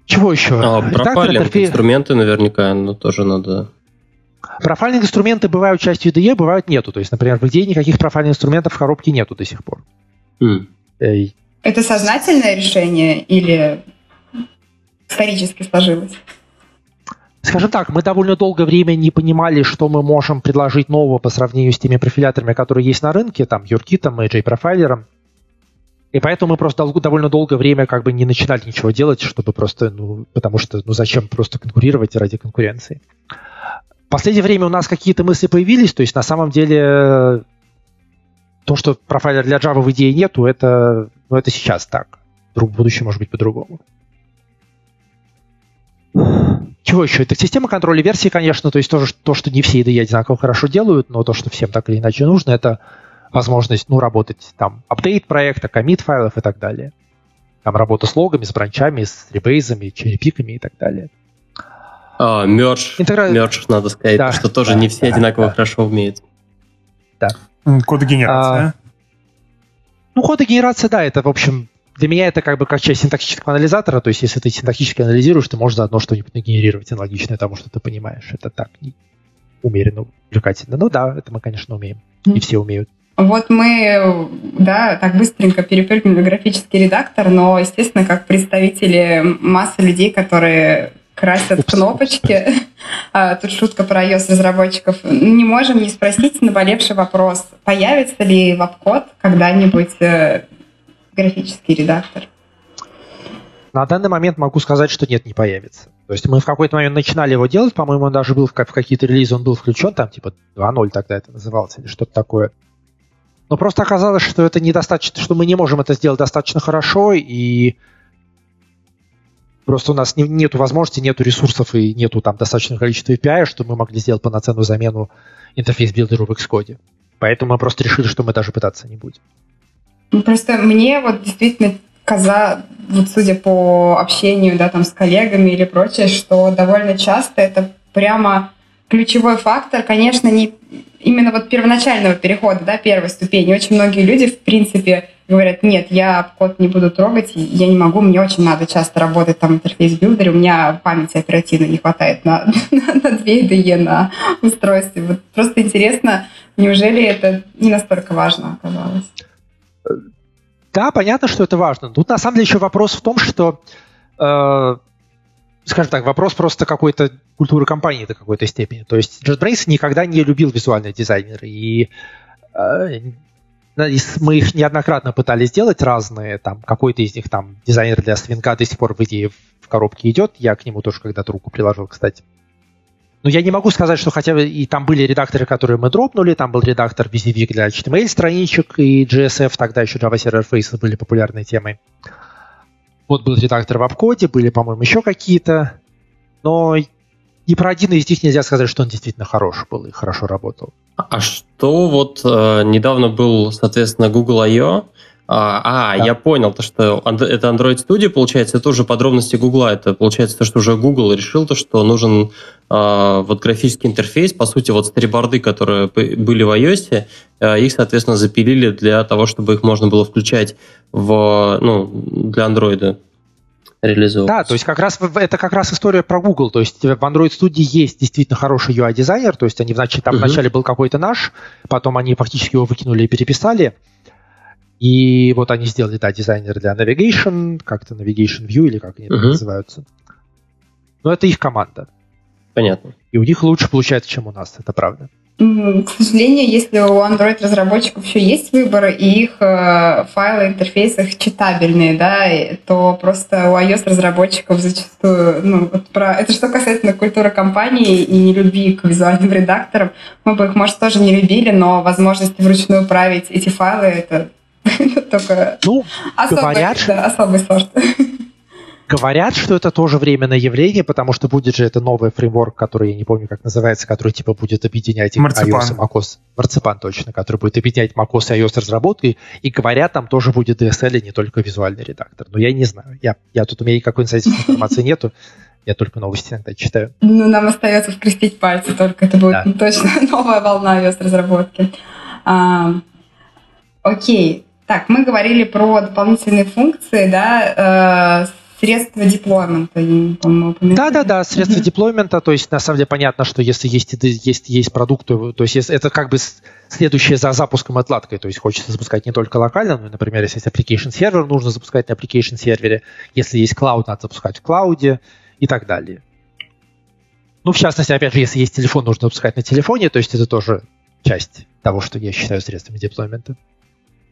Чего еще? А, профайлинг, интерфейс... инструменты наверняка, но тоже надо... Профайльные инструменты бывают частью IDE, бывают нету. То есть, например, в идее никаких профайльных инструментов в коробке нету до сих пор. Mm. Это сознательное решение или исторически сложилось? Скажем так, мы довольно долгое время не понимали, что мы можем предложить нового по сравнению с теми профиляторами, которые есть на рынке, там, юркитом и JProfiler. И поэтому мы просто довольно долгое время как бы не начинали ничего делать, чтобы просто, ну, потому что, ну, зачем просто конкурировать ради конкуренции. В последнее время у нас какие-то мысли появились, то есть на самом деле то, что профайлер для Java в идее нету, это, ну, это сейчас так. В будущем может быть по-другому. Чего еще? Это система контроля версий, конечно, то есть тоже то, что не все IDE одинаково хорошо делают, но то, что всем так или иначе нужно, это возможность, ну, работать там, апдейт проекта, комит файлов и так далее. Там работа с логами, с бранчами, с ребейзами, черепиками и так далее. А, мерж, Интегра... мерж, надо сказать, да, что тоже да, не все да, одинаково да. хорошо умеют. Да. Кодогенерация. А, ну, кодогенерация, да, это, в общем, для меня это как бы как часть синтаксического анализатора, то есть если ты синтаксически анализируешь, ты можешь заодно что-нибудь нагенерировать аналогичное тому, что ты понимаешь. Это так умеренно увлекательно. Ну да, это мы, конечно, умеем. И все умеют. Вот мы, да, так быстренько перепрыгнули в графический редактор, но, естественно, как представители массы людей, которые красят Упс. кнопочки, а, тут шутка про iOS-разработчиков, не можем не спросить наболевший вопрос, появится ли веб-код когда-нибудь э, графический редактор? На данный момент могу сказать, что нет, не появится. То есть мы в какой-то момент начинали его делать, по-моему, он даже был в, в какие-то релизы, он был включен, там типа 2.0 тогда это называлось, или что-то такое. Но просто оказалось, что это недостаточно, что мы не можем это сделать достаточно хорошо, и просто у нас не, нету возможности, нету ресурсов и нету там достаточного количества API, чтобы мы могли сделать полноценную замену Interface Builder у в Xcode. Поэтому мы просто решили, что мы даже пытаться не будем. Ну, просто мне вот действительно каза, вот судя по общению, да, там с коллегами или прочее, что довольно часто это прямо ключевой фактор, конечно, не именно вот первоначального перехода, да, первой ступени. Очень многие люди, в принципе, говорят, нет, я код не буду трогать, я не могу, мне очень надо часто работать там Interface Builder е, у меня памяти оперативной не хватает на, на, на 2 IDE на устройстве. Вот просто интересно, неужели это не настолько важно оказалось? Да, понятно, что это важно. Тут на самом деле еще вопрос в том, что, э, скажем так, вопрос просто какой-то культуры компании до какой-то степени. То есть JetBrains никогда не любил визуальные дизайнеры, и э, мы их неоднократно пытались сделать разные, там какой-то из них там дизайнер для свинка до сих пор в идее в коробке идет, я к нему тоже когда-то руку приложил, кстати. Но я не могу сказать, что хотя бы и там были редакторы, которые мы дропнули, там был редактор VZV для HTML страничек и GSF, тогда еще Java Server Faces были популярной темой. Вот был редактор в обкоде, были, по-моему, еще какие-то. Но ни про один из них нельзя сказать, что он действительно хорош был и хорошо работал. А что вот э, недавно был, соответственно, Google I.O., а, а да. я понял, то, что это Android Studio, получается, это уже подробности Google. Это получается то, что уже Google решил то, что нужен э, вот графический интерфейс. По сути, вот сториборды, которые были в iOS, э, их, соответственно, запилили для того, чтобы их можно было включать в, ну, для Android реализовывать. Да, то есть как раз это как раз история про Google. То есть в Android Studio есть действительно хороший UI-дизайнер, то есть они, значит, там uh-huh. вначале был какой-то наш, потом они фактически его выкинули и переписали. И вот они сделали, да, дизайнер для Navigation, как-то Navigation View или как они uh-huh. называются. Но это их команда. Понятно. И у них лучше получается, чем у нас, это правда. К сожалению, если у Android-разработчиков еще есть выбор, и их э, файлы интерфейсы читабельные, да, то просто у iOS-разработчиков зачастую, ну, вот про, это что касается культуры компании и не любви к визуальным редакторам, мы бы их, может, тоже не любили, но возможность вручную править эти файлы, это Только ну, особый, говорят, да, особый сорт. Говорят, что это тоже временное явление, потому что будет же это новый фреймворк, который, я не помню, как называется, который типа будет объединять Марципан. iOS и macOS. Марципан точно, который будет объединять macOS и iOS разработкой. И говорят, там тоже будет DSL, и не только визуальный редактор. Но я не знаю. Я, я тут у меня никакой информации нету. Я только новости иногда читаю. Ну, нам остается скрестить пальцы, только это будет да. точно новая волна iOS разработки. А, окей. Так, мы говорили про дополнительные функции, да, э, средства деплоймента, по-моему, Да, да, да, средства mm-hmm. деплоймента, то есть на самом деле понятно, что если есть, есть, есть продукт, то, то есть это как бы следующее за запуском отладкой, то есть хочется запускать не только локально, но, например, если есть application сервер, нужно запускать на application сервере, если есть клауд, надо запускать в клауде и так далее. Ну, в частности, опять же, если есть телефон, нужно запускать на телефоне, то есть это тоже часть того, что я считаю средствами деплоймента.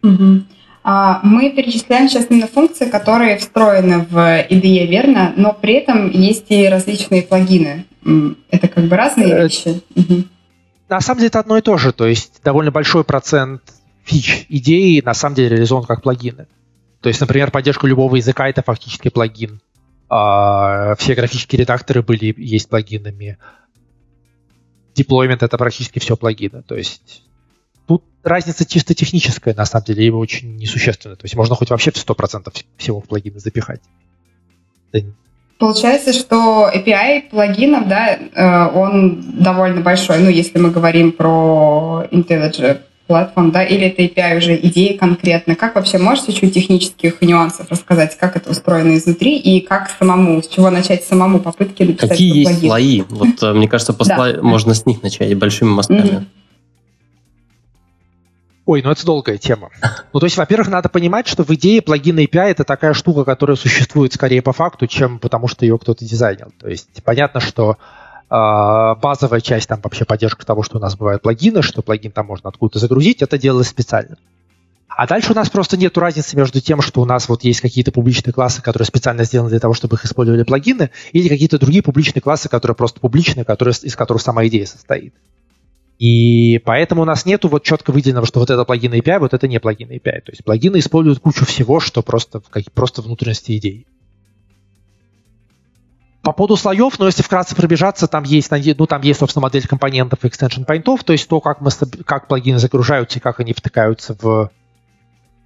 Угу. А, мы перечисляем сейчас именно функции, которые встроены в IDE, верно? Но при этом есть и различные плагины. Это как бы разные э, вещи. На самом деле это одно и то же. То есть довольно большой процент фич идеи на самом деле реализован как плагины. То есть, например, поддержка любого языка — это фактически плагин. А, все графические редакторы были, есть плагинами. Деплоймент — это практически все плагины. То есть Тут разница чисто техническая, на самом деле, и очень несущественная. То есть можно хоть вообще в 100% всего в плагины запихать. Получается, что API плагинов, да, э, он довольно большой, ну, если мы говорим про IntelliJ платформ, да, или это API уже идеи конкретно. Как вообще можете чуть технических нюансов рассказать, как это устроено изнутри и как самому, с чего начать самому попытки написать Какие есть слои? Вот, э, мне кажется, по да. можно с них начать большими мостами. Mm-hmm. Ой, ну это долгая тема. Ну, то есть, во-первых, надо понимать, что в идее плагин API это такая штука, которая существует скорее по факту, чем потому что ее кто-то дизайнил. То есть, понятно, что э, базовая часть там вообще поддержка того, что у нас бывают плагины, что плагин там можно откуда-то загрузить, это делалось специально. А дальше у нас просто нет разницы между тем, что у нас вот есть какие-то публичные классы, которые специально сделаны для того, чтобы их использовали плагины, или какие-то другие публичные классы, которые просто публичные, которые, из которых сама идея состоит. И поэтому у нас нету вот четко выделенного, что вот это плагин API, вот это не плагин API. То есть плагины используют кучу всего, что просто, как, просто внутренности идей. По поводу слоев, но если вкратце пробежаться, там есть, ну, там есть, собственно, модель компонентов и extension поинтов, то есть то, как, мы, как плагины загружаются и как они втыкаются в,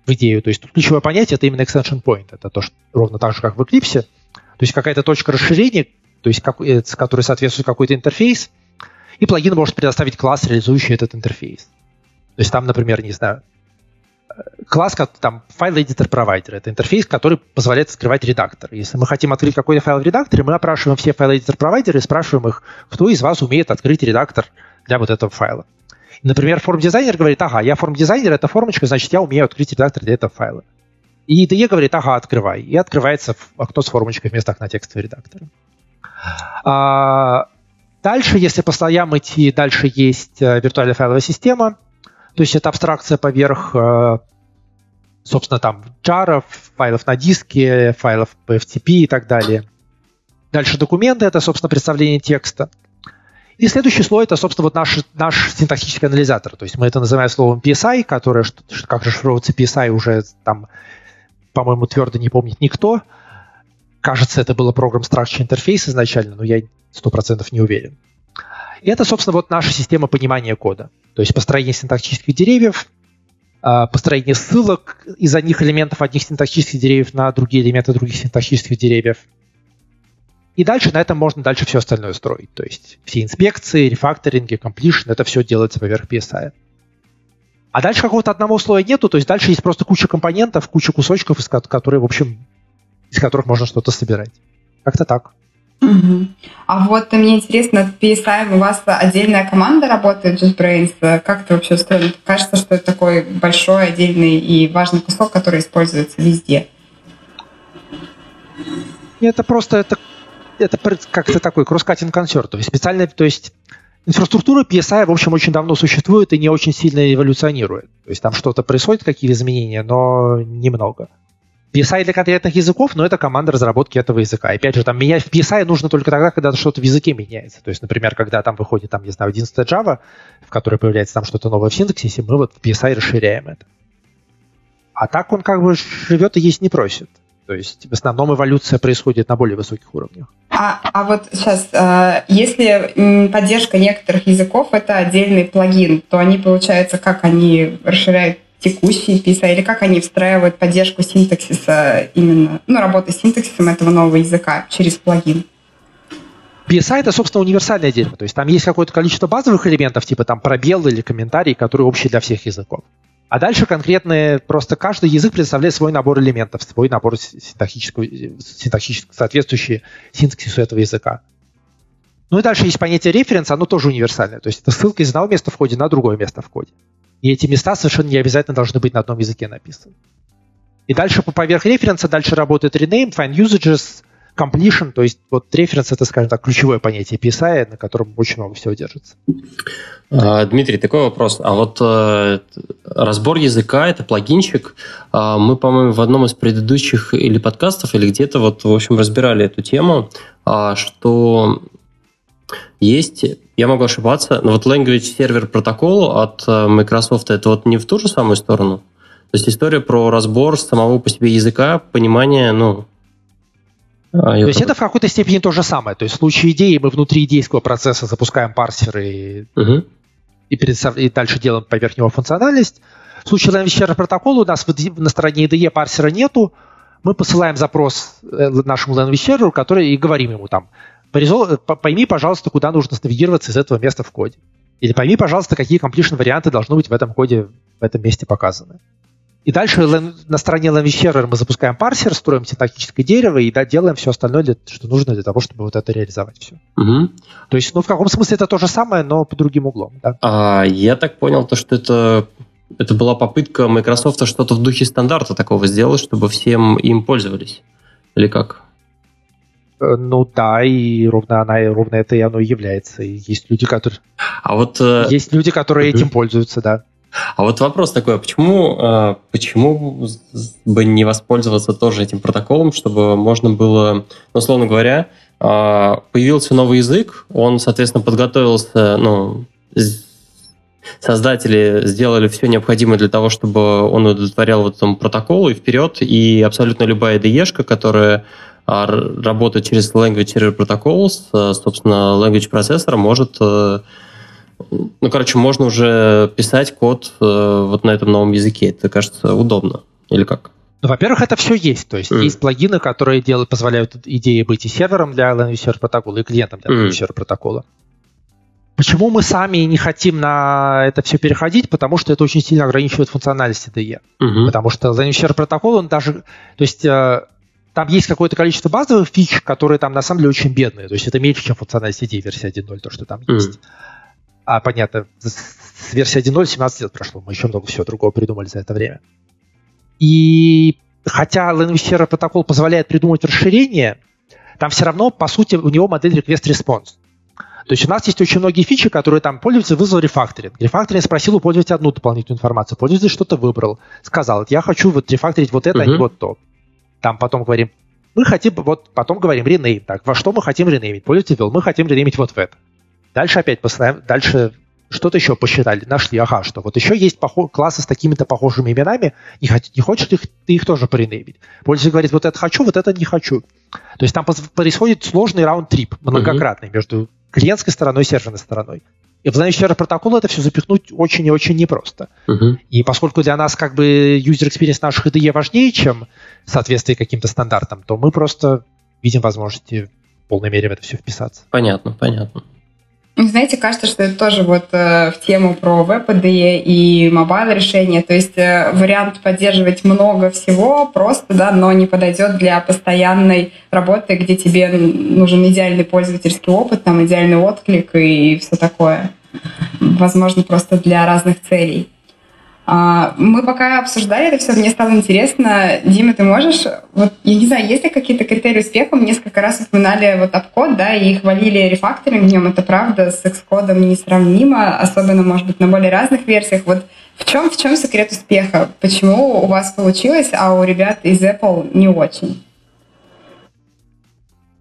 в идею. То есть тут ключевое понятие — это именно extension point. Это то, что ровно так же, как в Eclipse. То есть какая-то точка расширения, то есть как, э, которой соответствует какой-то интерфейс — и плагин может предоставить класс, реализующий этот интерфейс. То есть там, например, не знаю, э, класс, как там файл editor провайдер. Это интерфейс, который позволяет открывать редактор. Если мы хотим открыть какой-то файл в редакторе, мы опрашиваем все файл editor провайдеры и спрашиваем их, кто из вас умеет открыть редактор для вот этого файла. например, форм-дизайнер говорит, ага, я форм-дизайнер, это формочка, значит, я умею открыть редактор для этого файла. И IDE говорит, ага, открывай. И открывается окно с формочкой вместо окна текстового редактора. А, Дальше, если по слоям идти, дальше есть э, виртуальная файловая система, то есть это абстракция поверх, э, собственно, там джаров, файлов на диске, файлов по FTP и так далее. Дальше документы, это, собственно, представление текста. И следующий слой это, собственно, вот наш, наш синтаксический анализатор. То есть мы это называем словом PSI, которое, как расшифровывается PSI, уже там, по-моему, твердо не помнит никто. Кажется, это было программ Structure Interface изначально, но я сто процентов не уверен. И это, собственно, вот наша система понимания кода. То есть построение синтаксических деревьев, а, построение ссылок из одних элементов одних синтаксических деревьев на другие элементы других синтаксических деревьев. И дальше на этом можно дальше все остальное строить. То есть все инспекции, рефакторинги, completion, это все делается поверх PSI. А дальше какого-то одного слоя нету, то есть дальше есть просто куча компонентов, куча кусочков, которые, в общем, из которых можно что-то собирать. Как-то так. Угу. А вот мне интересно, от PSI у вас отдельная команда работает, JetBrains. Как это вообще устроено? Кажется, что это такой большой, отдельный и важный кусок, который используется везде. Это просто это, это как-то такой кросс-каттинг консерт. То есть специально, то есть инфраструктура PSI, в общем, очень давно существует и не очень сильно эволюционирует. То есть там что-то происходит, какие-то изменения, но немного. PSI для конкретных языков, но это команда разработки этого языка. И опять же, там менять в PSI нужно только тогда, когда что-то в языке меняется. То есть, например, когда там выходит, там, не знаю, 11 Java, в которой появляется там что-то новое в синтаксисе, мы вот в PSI расширяем это. А так он как бы живет и есть не просит. То есть в основном эволюция происходит на более высоких уровнях. А, а вот сейчас, э, если поддержка некоторых языков это отдельный плагин, то они, получается, как они расширяют текущие PSA, или как они встраивают поддержку синтаксиса именно, ну, работы с синтаксисом этого нового языка через плагин? PSI это, собственно, универсальное дерево. То есть там есть какое-то количество базовых элементов, типа там пробел или комментарий, которые общие для всех языков. А дальше конкретные, просто каждый язык предоставляет свой набор элементов, свой набор синтаксического, синтаксически соответствующий синтаксису этого языка. Ну и дальше есть понятие референс, оно тоже универсальное. То есть это ссылка из одного места в коде на другое место в коде. И эти места совершенно не обязательно должны быть на одном языке написаны. И дальше по поверх референса дальше работает rename, find usages, completion, то есть вот референс это, скажем так, ключевое понятие PSI, на котором очень много всего держится. А, Дмитрий, такой вопрос. А вот э, разбор языка, это плагинчик. Э, мы, по-моему, в одном из предыдущих или подкастов, или где-то вот, в общем, разбирали эту тему, э, что есть, я могу ошибаться, но вот Language Server Protocol от э, Microsoft, это вот не в ту же самую сторону? То есть история про разбор самого по себе языка, понимание, ну, а, то есть это в какой-то степени то же самое. То есть в случае идеи мы внутри идейского процесса запускаем парсеры и, угу. и, предостав... и дальше делаем поверх него функциональность. В случае Language протокола у нас на стороне IDE парсера нету. Мы посылаем запрос э, нашему Language Server, который и говорим ему там, пойми, пожалуйста, куда нужно навигироваться из этого места в коде. Или пойми, пожалуйста, какие completion варианты должны быть в этом коде в этом месте показаны. И дальше на стороне Language мы запускаем парсер, строим синтактическое дерево и да, делаем все остальное, для, что нужно для того, чтобы вот это реализовать все. Угу. То есть, ну, в каком смысле это то же самое, но по другим углом. Да? А, я так понял, то, что это, это была попытка Microsoft что-то в духе стандарта такого сделать, чтобы всем им пользовались. Или как? Э, ну да, и ровно она, ровно это и оно и является. И есть люди, которые... А вот... Э, есть люди, которые этим пользуются, да. А вот вопрос такой, а почему, а, почему бы не воспользоваться тоже этим протоколом, чтобы можно было, ну, условно говоря, а, появился новый язык, он, соответственно, подготовился, ну, создатели сделали все необходимое для того, чтобы он удовлетворял вот этому протоколу и вперед, и абсолютно любая IDE, которая а, работает через Language Server Protocols, собственно, language процессор может э, ну, короче, можно уже писать код э, вот на этом новом языке. Это кажется удобно. Или как? Ну, во-первых, это все есть. То есть mm. есть плагины, которые делают, позволяют идее быть и сервером для Language Server протокола, и клиентом для Language Server протокола. Почему мы сами не хотим на это все переходить? Потому что это очень сильно ограничивает функциональность IDE. Mm-hmm. Потому что Language Server протокол, он даже... То есть э, там есть какое-то количество базовых фич, которые там на самом деле очень бедные. То есть это меньше, чем функциональность IDE версии 1.0, то, что там mm-hmm. есть. А, понятно, с версии 1.0 17 лет прошло, мы еще много всего другого придумали за это время. И хотя Language протокол позволяет придумать расширение, там все равно, по сути, у него модель request-response. То есть у нас есть очень многие фичи, которые там пользователь вызвал рефакторинг. Рефакторинг спросил у пользователя одну дополнительную информацию. Пользователь что-то выбрал. Сказал, я хочу вот рефакторить вот это, uh-huh. а не вот то. Там потом говорим, мы хотим, вот потом говорим rename. Так, во что мы хотим ренеймить? Пользователь ввел, мы хотим ренеймить вот в это. Дальше опять посмотрим, дальше что-то еще посчитали, нашли, ага, что вот еще есть похо- классы с такими-то похожими именами, не, хот- не хочешь их, ты их тоже поrenameить. Пользователь говорит, вот это хочу, вот это не хочу. То есть там происходит сложный round-trip, многократный, uh-huh. между клиентской стороной и серверной стороной. И в Language Protocol это все запихнуть очень и очень непросто. Uh-huh. И поскольку для нас как бы user experience наших IDE важнее, чем соответствие каким-то стандартам, то мы просто видим возможности в полной мере в это все вписаться. Понятно, понятно. Знаете, кажется, что это тоже вот э, в тему про web IDE и mobile решения. То есть э, вариант поддерживать много всего просто, да, но не подойдет для постоянной работы, где тебе нужен идеальный пользовательский опыт, там идеальный отклик и все такое. Возможно, просто для разных целей. А, мы пока обсуждали это все, мне стало интересно. Дима, ты можешь, вот, я не знаю, есть ли какие-то критерии успеха? Мы несколько раз упоминали вот обкод, да, и хвалили рефакторинг в нем, это правда, с Xcode несравнимо, особенно, может быть, на более разных версиях. Вот в чем, в чем секрет успеха? Почему у вас получилось, а у ребят из Apple не очень?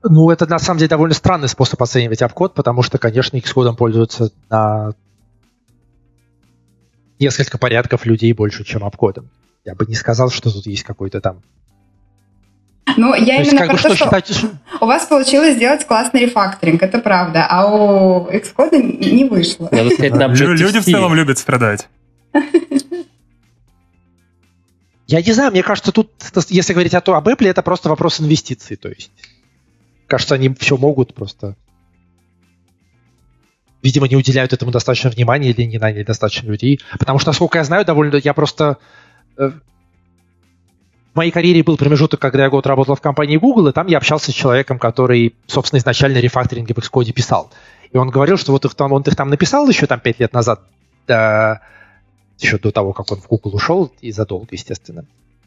Ну, это на самом деле довольно странный способ оценивать обкод, потому что, конечно, Xcode пользуются на несколько порядков людей больше, чем обкодом. Я бы не сказал, что тут есть какой-то там Ну, я то именно про то, что, считать... у вас получилось сделать классный рефакторинг, это правда, а у Xcode не вышло. Надо сказать, на Люди в целом любят страдать. Я не знаю, мне кажется, тут, если говорить о, то, об Apple, это просто вопрос инвестиций. То есть, кажется, они все могут просто... Видимо, не уделяют этому достаточно внимания или не наняли достаточно людей. Потому что, насколько я знаю, довольно... Я просто... Э, в моей карьере был промежуток, когда я год работал в компании Google, и там я общался с человеком, который, собственно, изначально рефакторинги в Xcode писал. И он говорил, что вот их там, он их там написал еще там пять лет назад, да, еще до того, как он в Google ушел, и задолго, естественно.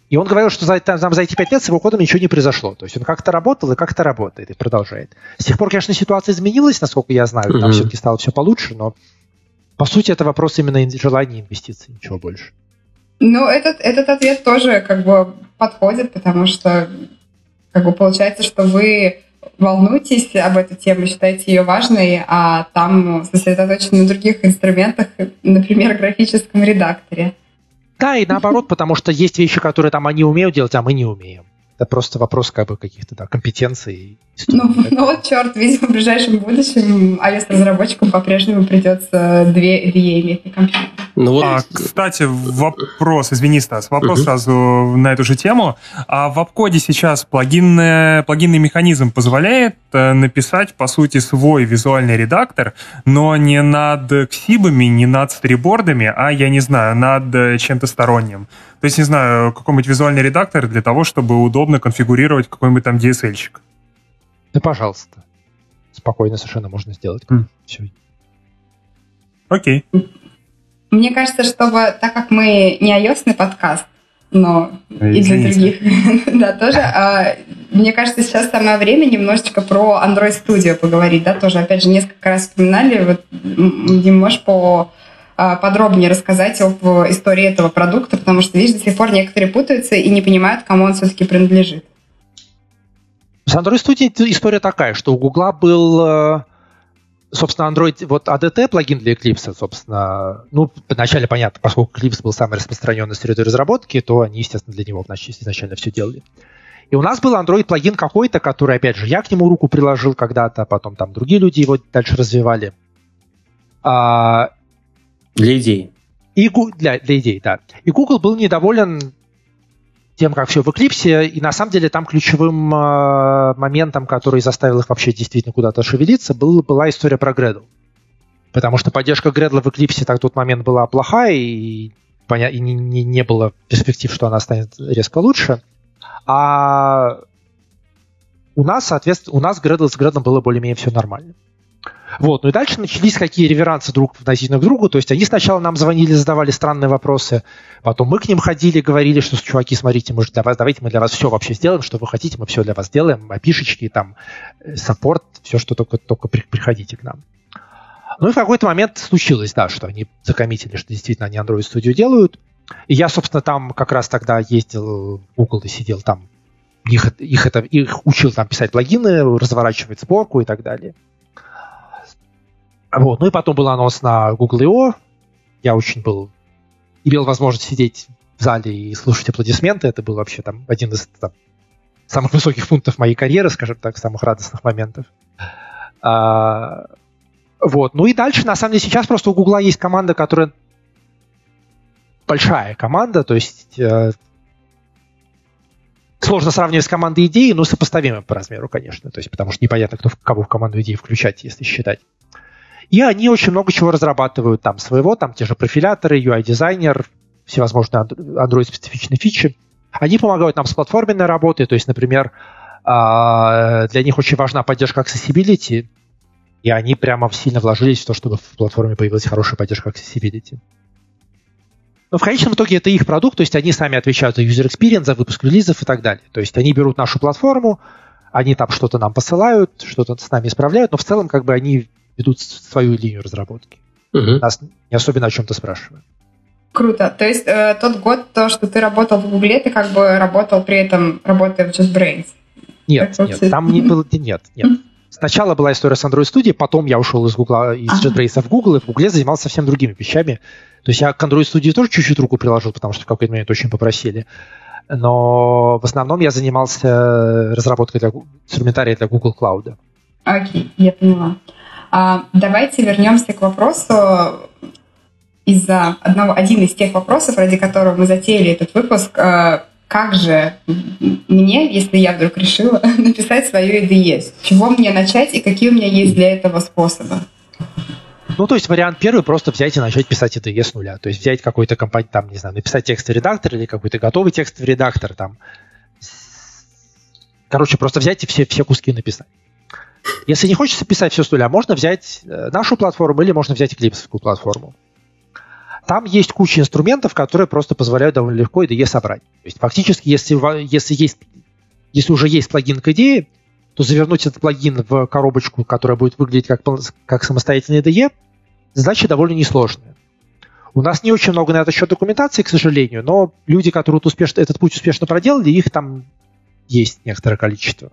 И он говорил, что за, там, за эти пять лет с его кодом ничего не произошло. То есть он как-то работал и как-то работает, и продолжает. С тех пор, конечно, ситуация изменилась, насколько я знаю, там mm-hmm. все-таки стало все получше, но по сути это вопрос именно желания инвестиций, ничего больше. Ну, этот, этот ответ тоже как бы подходит, потому что как бы получается, что вы волнуетесь об этой теме, считаете ее важной, а там сосредоточены на других инструментах, например, графическом редакторе. Да, и наоборот, потому что есть вещи, которые там они умеют делать, а мы не умеем. Это просто вопрос как бы каких-то да, компетенций. Ну, ну вот черт, видимо, в ближайшем будущем iOS-разработчикам по-прежнему придется две VA иметь на компьютере. Ну, вот... а, кстати, вопрос, извини, Стас, вопрос угу. сразу на эту же тему. А в обкоде сейчас плагинный, плагинный механизм позволяет э, написать, по сути, свой визуальный редактор, но не над ксибами, не над сторибордами, а, я не знаю, над э, чем-то сторонним. То есть, не знаю, какой-нибудь визуальный редактор для того, чтобы удобно конфигурировать какой-нибудь там DSL-щик. Да, пожалуйста. Спокойно совершенно можно сделать. Mm. Все. Окей. Мне кажется, чтобы, так как мы не ios подкаст, но и для других, да, тоже, а, мне кажется, сейчас самое время немножечко про Android Studio поговорить, да, тоже, опять же, несколько раз вспоминали, вот, Дим, можешь по подробнее рассказать об истории этого продукта, потому что, видишь, до сих пор некоторые путаются и не понимают, кому он все-таки принадлежит. С Android Studio история такая, что у Гугла был э, собственно, Android, вот ADT плагин для Eclipse, собственно, ну, вначале понятно, поскольку Eclipse был самой распространенной средой разработки, то они, естественно, для него изначально все делали. И у нас был Android плагин какой-то, который, опять же, я к нему руку приложил когда-то, потом там другие люди его дальше развивали. Для идей. И, для, для идей, да. И Google был недоволен тем, как все в Eclipse, и на самом деле там ключевым э, моментом, который заставил их вообще действительно куда-то шевелиться, был, была история про Gradle. Потому что поддержка Gradle в Eclipse так в тот момент была плохая, и, поня- и не, не, не было перспектив, что она станет резко лучше. А у нас, соответственно, у нас Gradle с Gradle было более-менее все нормально. Вот. Ну и дальше начались какие реверансы друг относительно к другу. То есть они сначала нам звонили, задавали странные вопросы, потом мы к ним ходили, говорили, что, чуваки, смотрите, мы для вас, давайте мы для вас все вообще сделаем, что вы хотите, мы все для вас сделаем, опишечки, там, э, саппорт, все, что только, только приходите к нам. Ну и в какой-то момент случилось, да, что они закоммитили, что действительно они Android Studio делают. И я, собственно, там как раз тогда ездил в Google и сидел там, их, их, это, их учил там писать плагины, разворачивать сборку и так далее. Вот. Ну и потом был анонс на Google I.O. Я очень был... Имел возможность сидеть в зале и слушать аплодисменты. Это был вообще там один из там, самых высоких пунктов моей карьеры, скажем так, самых радостных моментов. А, вот. Ну и дальше, на самом деле, сейчас просто у Гугла есть команда, которая большая команда, то есть э, сложно сравнивать с командой идеи, но сопоставимы по размеру, конечно. То есть, потому что непонятно, кто кого в команду идеи включать, если считать. И они очень много чего разрабатывают там своего, там те же профиляторы, UI-дизайнер, всевозможные Android-специфичные фичи. Они помогают нам с платформенной работой, то есть, например, а, для них очень важна поддержка accessibility, и они прямо сильно вложились в то, чтобы в платформе появилась хорошая поддержка accessibility. Но в конечном итоге это их продукт, то есть они сами отвечают за user experience, за выпуск релизов и так далее. То есть они берут нашу платформу, они там что-то нам посылают, что-то с нами исправляют, но в целом как бы они ведут свою линию разработки. Угу. Нас не особенно о чем-то спрашивают. Круто. То есть э, тот год, то, что ты работал в Гугле, ты как бы работал при этом, работая в JustBrains? Нет, нет, там не было, нет, нет. Сначала была история с Android Studio, потом я ушел из Гугла, из ага. JetBrains в Google, и в Гугле занимался совсем другими вещами. То есть я к Android Studio тоже чуть-чуть руку приложил, потому что в какой-то момент очень попросили. но в основном я занимался разработкой для, инструментария для Google Cloud. Окей, я поняла. А, давайте вернемся к вопросу из-за одного, один из тех вопросов, ради которого мы затеяли этот выпуск. А, как же мне, если я вдруг решила написать свою IDE? С чего мне начать и какие у меня есть для этого способы? Ну, то есть вариант первый просто взять и начать писать IDE с нуля. То есть взять какой-то компании, там, не знаю, написать текстовый редактор или какой-то готовый текстовый редактор там. Короче, просто взять и все, все куски написать. Если не хочется писать все с нуля, можно взять э, нашу платформу или можно взять Eclipse платформу. Там есть куча инструментов, которые просто позволяют довольно легко IDE собрать. То есть фактически, если, если, есть, если уже есть плагин к идее, то завернуть этот плагин в коробочку, которая будет выглядеть как, как самостоятельный IDE, задача довольно несложная. У нас не очень много на этот счет документации, к сожалению, но люди, которые успешно, этот путь успешно проделали, их там есть некоторое количество.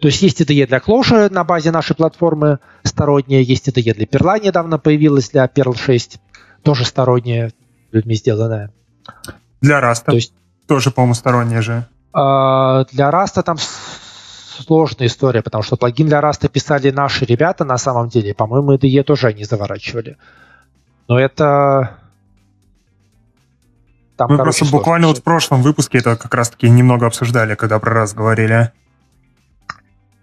То есть есть IDE для Clojure на базе нашей платформы сторонняя, есть IDE для Perl недавно появилась для Perl 6, тоже сторонняя, людьми сделанная. Для Rust То есть, тоже, по-моему, сторонняя же. Э, для Rust там сложная история, потому что плагин для Rust писали наши ребята на самом деле. По-моему, IDE тоже они заворачивали. Но это... Там, Мы короче, просто буквально вот в прошлом выпуске это как раз-таки немного обсуждали, когда про раз говорили.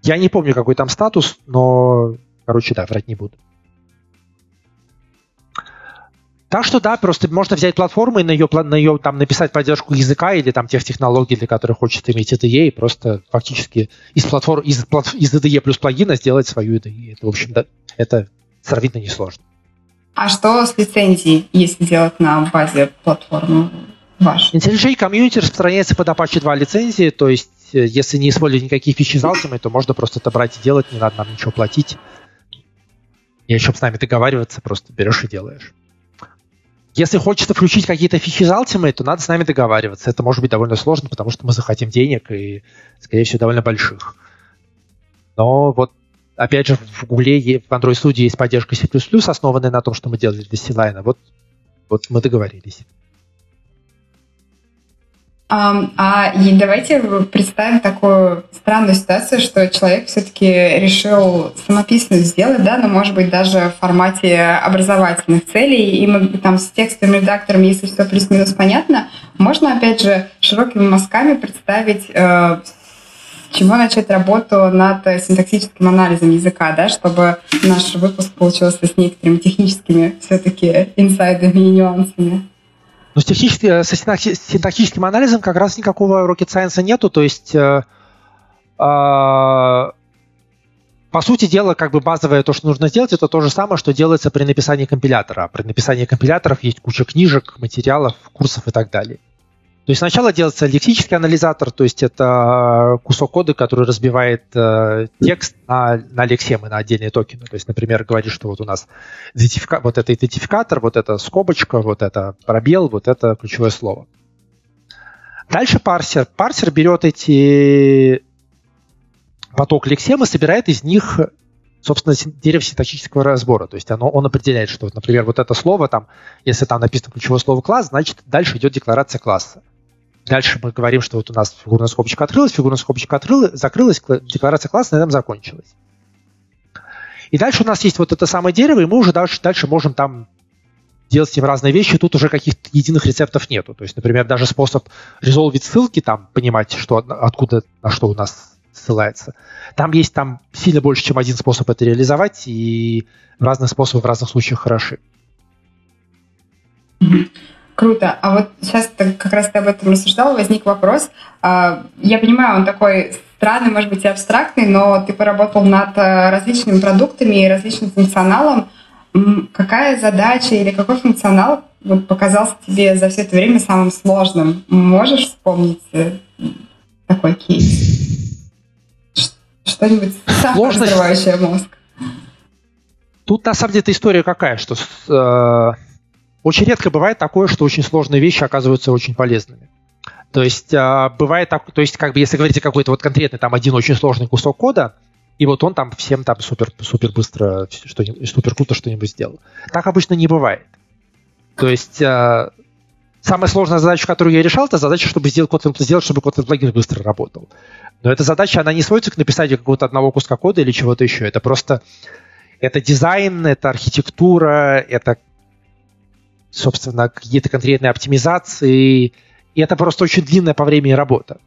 Я не помню, какой там статус, но, короче, да, врать не буду. Так что да, просто можно взять платформу и на ее, на ее там написать поддержку языка или там тех технологий, для которых хочет иметь IDE, и просто фактически из платформ, из, из IDE плюс плагина сделать свою IDE. Это, в общем, да, это сравнительно несложно. А что с лицензией, если делать на базе платформы вашей? IntelliJ Community распространяется под Apache 2 лицензии, то есть если не использовать фичи из Ultimate, то можно просто это брать и делать, не надо нам ничего платить. О чем с нами договариваться, просто берешь и делаешь. Если хочется включить какие-то фичи из то надо с нами договариваться. Это может быть довольно сложно, потому что мы захотим денег и, скорее всего, довольно больших. Но вот, опять же, в Гугле, в Android Studio есть поддержка C++, основанная на том, что мы делали для C-Line. Вот, вот мы договорились. А и давайте представим такую странную ситуацию, что человек все-таки решил самописную сделать, да, но может быть даже в формате образовательных целей, и мы там с текстовым редактором, если все плюс-минус понятно, можно опять же широкими мазками представить э, чего начать работу над синтаксическим анализом языка, да, чтобы наш выпуск получился с некоторыми техническими все-таки инсайдами и нюансами. Но с, технически, э, с синтаксическим анализом как раз никакого rocket science нету, то есть э, э, по сути дела, как бы базовое то, что нужно сделать, это то же самое, что делается при написании компилятора. При написании компиляторов есть куча книжек, материалов, курсов и так далее. То есть сначала делается лексический анализатор, то есть это кусок кода, который разбивает э, текст на, на лексемы, на отдельные токены. То есть, например, говорит, что вот у нас идентифика... вот это идентификатор, вот это скобочка, вот это пробел, вот это ключевое слово. Дальше парсер. Парсер берет эти поток лексемы, собирает из них собственно, дерево синтаксического разбора. То есть оно, он определяет, что, например, вот это слово, там, если там написано ключевое слово класс, значит, дальше идет декларация класса. Дальше мы говорим, что вот у нас фигурная скобочка открылась, фигурная скобочка открылась, закрылась, декларация класса на этом закончилась. И дальше у нас есть вот это самое дерево, и мы уже дальше, дальше можем там делать с ним разные вещи. Тут уже каких-то единых рецептов нету. То есть, например, даже способ резолвить ссылки, там, понимать, что, откуда, на что у нас ссылается. Там есть там сильно больше, чем один способ это реализовать, и разные способы в разных случаях хороши. Круто. А вот сейчас как раз ты об этом рассуждал, возник вопрос. А, я понимаю, он такой странный, может быть, и абстрактный, но ты поработал над э, различными продуктами и различным функционалом. Какая задача или какой функционал показался тебе за все это время самым сложным? Можешь вспомнить э, такой кейс? Что-нибудь самое мозг? Тут на самом деле история какая, что э, очень редко бывает такое, что очень сложные вещи оказываются очень полезными. То есть э, бывает так, то есть как бы если говорить о какой-то вот конкретный там один очень сложный кусок кода, и вот он там всем там супер супер быстро что супер круто что-нибудь сделал. Так обычно не бывает. То есть э, самая сложная задача, которую я решал, это задача, чтобы сделать Kotlin, сделать, чтобы Kotlin плагин быстро работал. Но эта задача, она не сводится к написанию какого-то одного куска кода или чего-то еще. Это просто это дизайн, это архитектура, это, собственно, какие-то конкретные оптимизации. И это просто очень длинная по времени работа.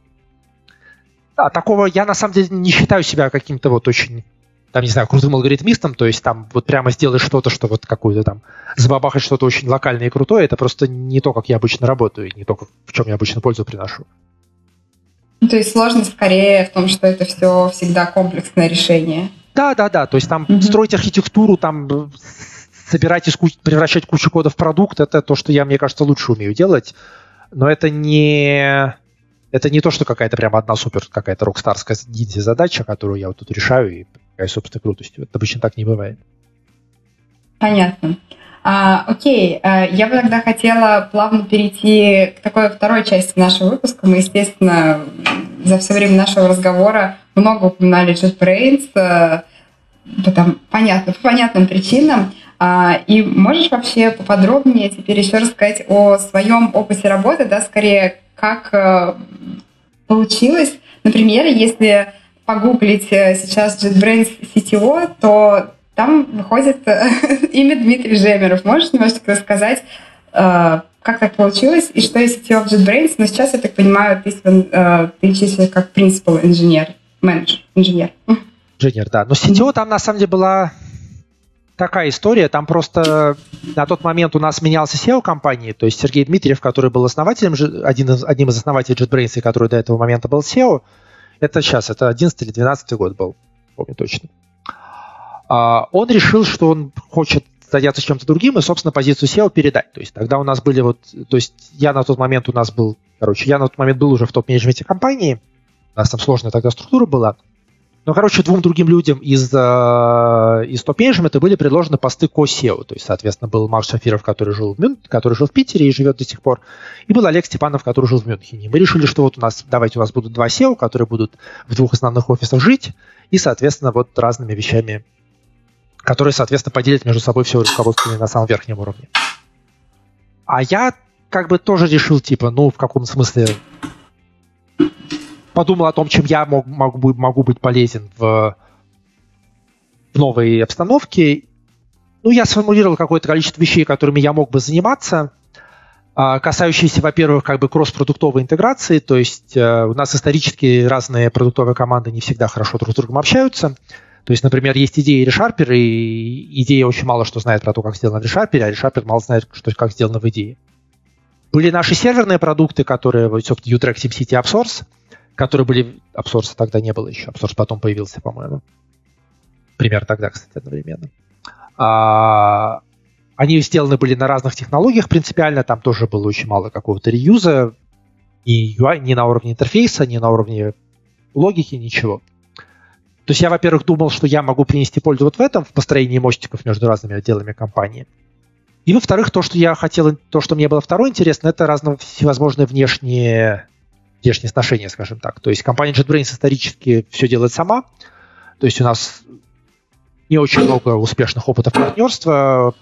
Да, такого я на самом деле не считаю себя каким-то вот очень там, не знаю, крутым алгоритмистом, то есть там вот прямо сделать что-то, что вот какую-то там, забабахать что-то очень локальное и крутое, это просто не то, как я обычно работаю, не то, в чем я обычно пользу приношу. То есть сложность скорее в том, что это все всегда комплексное решение. Да, да, да. То есть там mm-hmm. строить архитектуру, там собирать куч... превращать кучу кода в продукт, это то, что я, мне кажется, лучше умею делать. Но это не это не то, что какая-то прямо одна супер какая-то рокстарская задача, которую я вот тут решаю, и какая собственно крутостью. Это обычно так не бывает. Понятно. А, окей, а, я бы тогда хотела плавно перейти к такой второй части нашего выпуска. Мы, естественно, за все время нашего разговора много упоминали JetBrains, а, потому, понятно, по понятным причинам. А, и можешь вообще поподробнее теперь еще рассказать о своем опыте работы, да, скорее, как а, получилось, например, если погуглить э, сейчас JetBrains CTO, то там выходит э, имя Дмитрий Жемеров. Можешь немножечко рассказать, э, как так получилось и что есть CTO в JetBrains? Но сейчас, я так понимаю, ты, ты числишься как принципал инженер, менеджер, инженер. Инженер, да. Но CTO там на самом деле была такая история. Там просто на тот момент у нас менялся SEO компании, то есть Сергей Дмитриев, который был основателем, один из, одним из основателей JetBrains, и который до этого момента был SEO, это сейчас, это 11 или 12 год был, помню точно. А, он решил, что он хочет заняться чем-то другим и, собственно, позицию SEO передать. То есть тогда у нас были вот... То есть я на тот момент у нас был... Короче, я на тот момент был уже в топ-менеджменте компании. У нас там сложная тогда структура была. Но, короче, двум другим людям из, э, из топ-менеджмента были предложены посты SEO. То есть, соответственно, был Марк Шафиров, который жил, в Мюн, который жил в Питере и живет до сих пор, и был Олег Степанов, который жил в Мюнхене. Мы решили, что вот у нас, давайте у нас будут два SEO, которые будут в двух основных офисах жить, и, соответственно, вот разными вещами, которые, соответственно, поделят между собой все руководство на самом верхнем уровне. А я как бы тоже решил, типа, ну, в каком смысле подумал о том, чем я мог, могу, могу быть полезен в, в новой обстановке. Ну, я сформулировал какое-то количество вещей, которыми я мог бы заниматься, а, касающиеся, во-первых, как бы кросс-продуктовой интеграции, то есть э, у нас исторически разные продуктовые команды не всегда хорошо друг с другом общаются. То есть, например, есть идея ReSharper, и идея очень мало что знает про то, как сделано в ReSharper, а ReSharper мало знает, что, как сделано в идее. Были наши серверные продукты, которые, собственно, Utrecht SimCity AppSource, которые были... Апсорса тогда не было еще. Апсорс потом появился, по-моему. Пример тогда, кстати, одновременно. А, они сделаны были на разных технологиях принципиально. Там тоже было очень мало какого-то реюза. Ни, UI, ни на уровне интерфейса, ни на уровне логики, ничего. То есть я, во-первых, думал, что я могу принести пользу вот в этом, в построении мостиков между разными отделами компании. И, во-вторых, то, что я хотел, то, что мне было второе интересно, это разные всевозможные внешние внешние отношения, скажем так. То есть компания JetBrains исторически все делает сама. То есть у нас не очень много успешных опытов партнерства,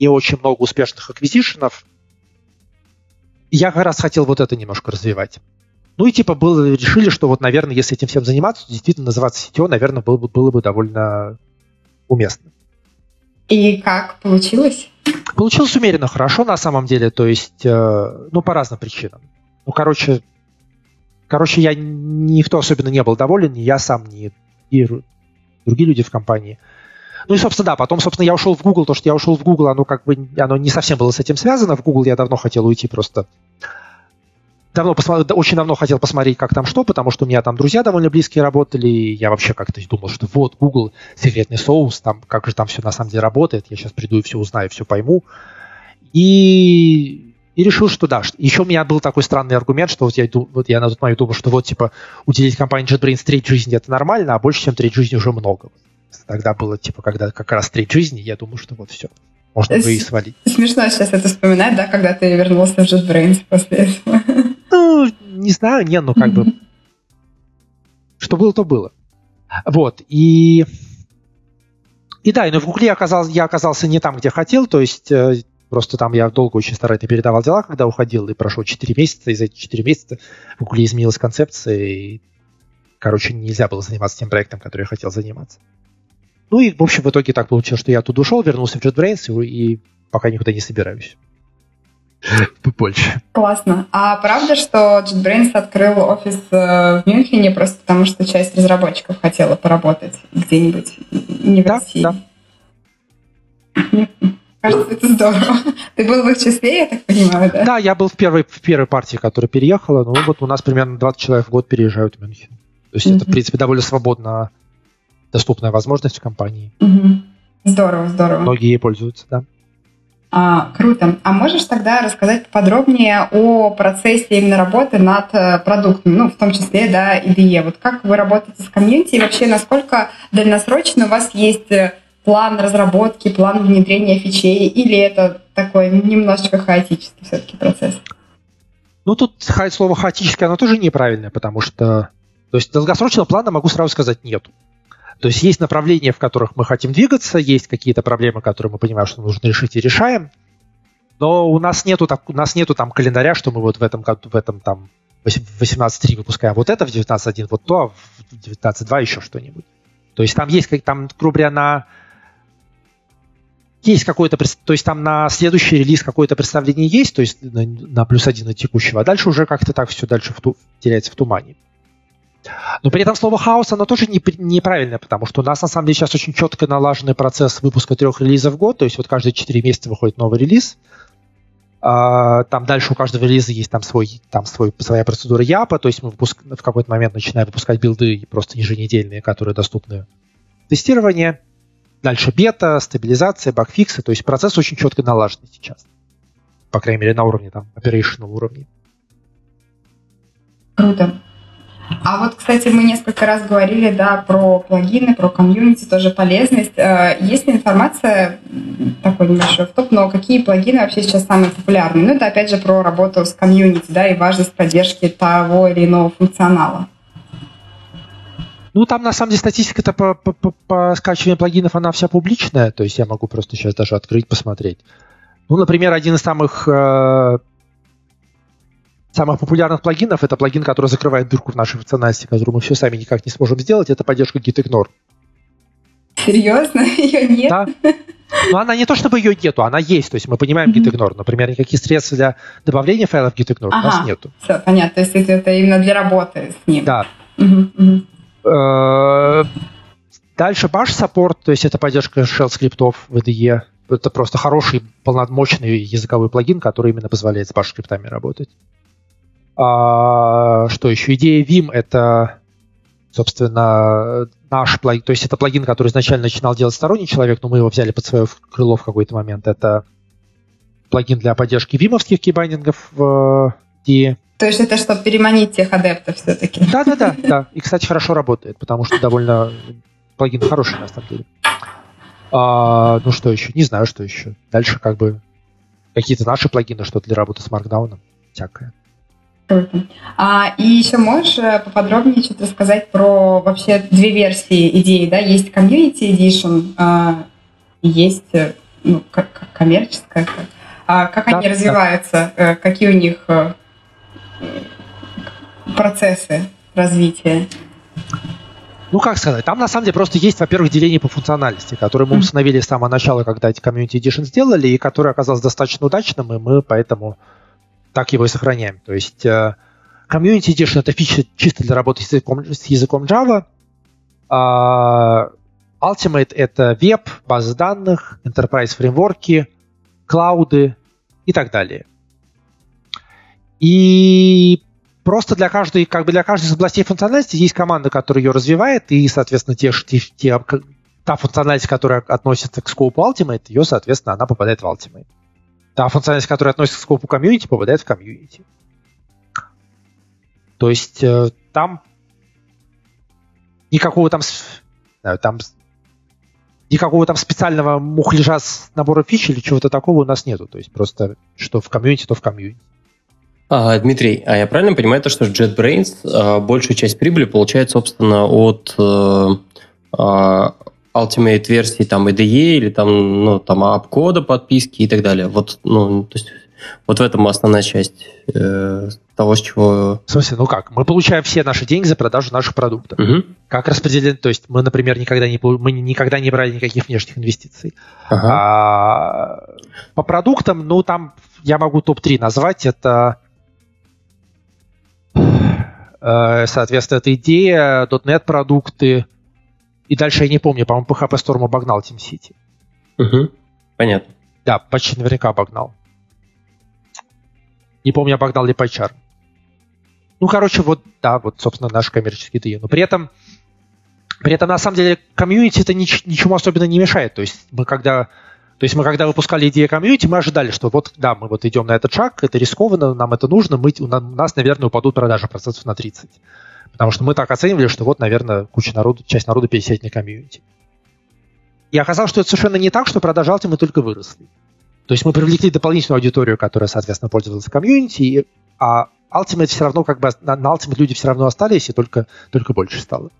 не очень много успешных аквизишенов. Я как раз хотел вот это немножко развивать. Ну и типа было, решили, что вот, наверное, если этим всем заниматься, то действительно называться сетью, наверное, было бы, было бы довольно уместно. И как получилось? Получилось умеренно хорошо на самом деле, то есть, э, ну, по разным причинам. Ну, короче, короче, я никто особенно не был доволен, ни я сам, ни и другие люди в компании. Ну и, собственно, да, потом, собственно, я ушел в Google, то, что я ушел в Google, оно как бы, оно не совсем было с этим связано. В Google я давно хотел уйти просто. Давно посмотрел, очень давно хотел посмотреть, как там что, потому что у меня там друзья довольно близкие работали, и я вообще как-то думал, что вот, Google, секретный соус, там, как же там все на самом деле работает, я сейчас приду и все узнаю, все пойму. И и решил, что да. Еще у меня был такой странный аргумент, что вот я, вот я на тот момент думал, что вот, типа, уделить компании JetBrains треть жизни это нормально, а больше, чем треть жизни уже много. Тогда было, типа, когда как раз треть жизни, я думаю, что вот все. Можно бы и свалить. Смешно сейчас это вспоминать, да, когда ты вернулся в JetBrains после этого. Ну, не знаю, не, ну как бы... Что было, то было. Вот, и... И да, но в Гугле оказался, я оказался не там, где хотел, то есть э, Просто там я долго очень старательно передавал дела, когда уходил, и прошло 4 месяца, и за эти 4 месяца в Гугле изменилась концепция, и, короче, нельзя было заниматься тем проектом, который я хотел заниматься. Ну и, в общем, в итоге так получилось, что я оттуда ушел, вернулся в JetBrains, и, и пока никуда не собираюсь. Больше. Классно. А правда, что JetBrains открыл офис э, в Мюнхене просто потому, что часть разработчиков хотела поработать где-нибудь не в да, России? Да. Кажется, это здорово. Ты был в их числе, я так понимаю, да? Да, я был в первой, в первой партии, которая переехала. Ну, вот у нас примерно 20 человек в год переезжают в Мюнхен. То есть mm-hmm. это, в принципе, довольно свободно доступная возможность в компании. Mm-hmm. Здорово, здорово. Многие ей пользуются, да. А, круто. А можешь тогда рассказать подробнее о процессе именно работы над э, продуктом, ну, в том числе, да, IDE. Вот как вы работаете с комьюнити и вообще насколько дальносрочно у вас есть э, план разработки, план внедрения фичей, или это такой немножечко хаотический все-таки процесс? Ну, тут слово хаотическое, оно тоже неправильное, потому что... То есть долгосрочного плана, могу сразу сказать, нету. То есть есть направления, в которых мы хотим двигаться, есть какие-то проблемы, которые мы понимаем, что нужно решить и решаем, но у нас нету, так, у нас нету там календаря, что мы вот в этом году, в этом там 18.3 выпускаем вот это, в 19.1 вот то, а в 19.2 еще что-нибудь. То есть там есть, как там, грубо говоря, на есть какой-то, то есть там на следующий релиз какое-то представление есть, то есть на, на плюс один на текущего, а дальше уже как-то так все дальше в ту, теряется в тумане. Но при этом слово хаос, оно тоже не, неправильное, потому что у нас на самом деле сейчас очень четко налаженный процесс выпуска трех релизов в год, то есть вот каждые четыре месяца выходит новый релиз, а, там дальше у каждого релиза есть там, свой, там свой, своя процедура ЯПа, то есть мы выпуск, в какой-то момент начинаем выпускать билды просто еженедельные, которые доступны тестирование. Дальше бета, стабилизация, багфиксы. То есть процесс очень четко налаженный сейчас. По крайней мере, на уровне там, operational уровне. Круто. А вот, кстати, мы несколько раз говорили, да, про плагины, про комьюнити, тоже полезность. Э, есть ли информация, такой небольшой топ, но какие плагины вообще сейчас самые популярные? Ну, это опять же про работу с комьюнити, да, и важность поддержки того или иного функционала. Ну, там, на самом деле, статистика-то по, по, по, по скачиванию плагинов, она вся публичная, то есть я могу просто сейчас даже открыть, посмотреть. Ну, например, один из самых, э, самых популярных плагинов, это плагин, который закрывает дырку в нашей функциональности, которую мы все сами никак не сможем сделать, это поддержка gitignore. Серьезно? Ее нет? Да. Но она не то, чтобы ее нету, она есть. То есть мы понимаем mm-hmm. gitignore. Например, никаких средств для добавления файлов gitignore ага. у нас нету. Все, понятно. То есть это именно для работы с ним. Да. Mm-hmm. Э, дальше Bash Support, то есть это поддержка shell скриптов в IDE. Это просто хороший, полномочный языковой плагин, который именно позволяет с Bash скриптами работать. А, что еще? Идея Vim — это, собственно, наш плагин. То есть это плагин, который изначально начинал делать сторонний человек, но мы его взяли под свое крыло в какой-то момент. Это плагин для поддержки вимовских кейбайнингов в IDE. То есть это чтобы переманить тех адептов все-таки. Да-да-да, да. И, кстати, хорошо работает, потому что довольно плагин хороший на самом деле. А, ну что еще? Не знаю, что еще. Дальше как бы какие-то наши плагины, что для работы с Markdown, всякое. Круто. А, и еще можешь э, поподробнее что-то рассказать про вообще две версии идеи, да? Есть Community Edition, а, есть э, ну, коммерческая. А как да, они развиваются? Да. Какие у них процессы развития? Ну, как сказать, там на самом деле просто есть, во-первых, деление по функциональности, которое мы установили с самого начала, когда эти Community Edition сделали, и которое оказалось достаточно удачным, и мы поэтому так его и сохраняем. То есть Community Edition — это фича чисто для работы с языком, с языком Java, а Ultimate — это веб, базы данных, enterprise фреймворки, клауды и так далее. И просто для каждой, как бы для каждой из областей функциональности есть команда, которая ее развивает, и, соответственно, те, те, те, та функциональность, которая относится к скопу Ultimate, ее, соответственно, она попадает в Ultimate. Та функциональность, которая относится к скопу комьюнити, попадает в комьюнити. То есть э, там никакого там, там никакого там специального мухляжа с набора фич или чего-то такого у нас нету. То есть просто что в комьюнити, то в комьюнити. А, Дмитрий, а я правильно понимаю, то, что JetBrains а, большую часть прибыли получает, собственно, от, а, Ultimate версии там IDE или там, ну, там апкода подписки и так далее. Вот, ну, то есть вот в этом основная часть э, того, с чего... В смысле, ну как? Мы получаем все наши деньги за продажу наших продуктов. Угу. Как распределен? То есть мы, например, никогда не, мы никогда не брали никаких внешних инвестиций. Ага. А, по продуктам, ну там я могу топ-3 назвать. Это э, соответственно, это идея, .NET продукты, и дальше я не помню, по-моему, PHP Storm обогнал TeamCity. Угу. Понятно. Да, почти наверняка обогнал. Не помню, обогнал ли PyCharm. Ну, короче, вот, да, вот, собственно, наш коммерческий DE. Но при этом, при этом, на самом деле, комьюнити это нич- ничему особенно не мешает. То есть мы когда, то есть мы когда выпускали идею комьюнити, мы ожидали, что вот, да, мы вот идем на этот шаг, это рискованно, нам это нужно, мы, у нас, наверное, упадут продажи процентов на 30. Потому что мы так оценивали, что вот, наверное, куча народу, часть народу пересядет на комьюнити. И оказалось, что это совершенно не так, что продажи Ultimate только выросли. То есть мы привлекли дополнительную аудиторию, которая, соответственно, пользовалась комьюнити, а Ultimate все равно как бы на, на Ultimate люди все равно остались, и только, только больше стало.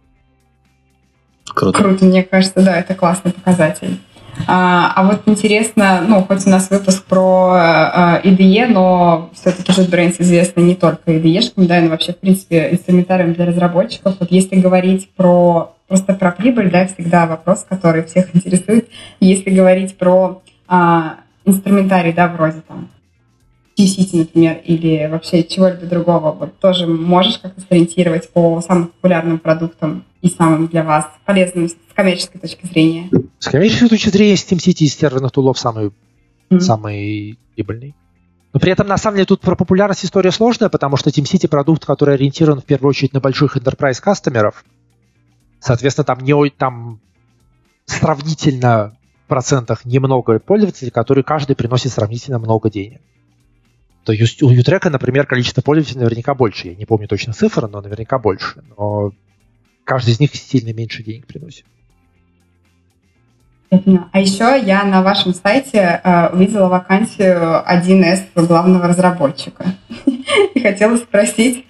Круто. Круто, мне кажется, да, это классный показатель. А, а вот интересно, ну, хоть у нас выпуск про IDE, но все-таки JetBrains известно не только IDE-шкам, да, но вообще, в принципе, инструментарием для разработчиков. Вот если говорить про просто про прибыль, да, всегда вопрос, который всех интересует. Если говорить про а, инструментарий, да, вроде там City, например, или вообще чего-либо другого, вот тоже можешь как-то сориентировать по самым популярным продуктам и самым для вас полезным с коммерческой точки зрения? С коммерческой точки зрения SteamCity из серверных тулов самый, mm-hmm. самый прибыльный. Но при этом, на самом деле, тут про популярность история сложная, потому что TeamCity продукт, который ориентирован в первую очередь на больших enterprise кастомеров. Соответственно, там, не, там сравнительно в процентах немного пользователей, которые каждый приносит сравнительно много денег. То есть у Ютрека, например, количество пользователей наверняка больше. Я не помню точно цифры, но наверняка больше. Но каждый из них сильно меньше денег приносит. А еще я на вашем сайте э, увидела вакансию 1С главного разработчика. И хотела спросить...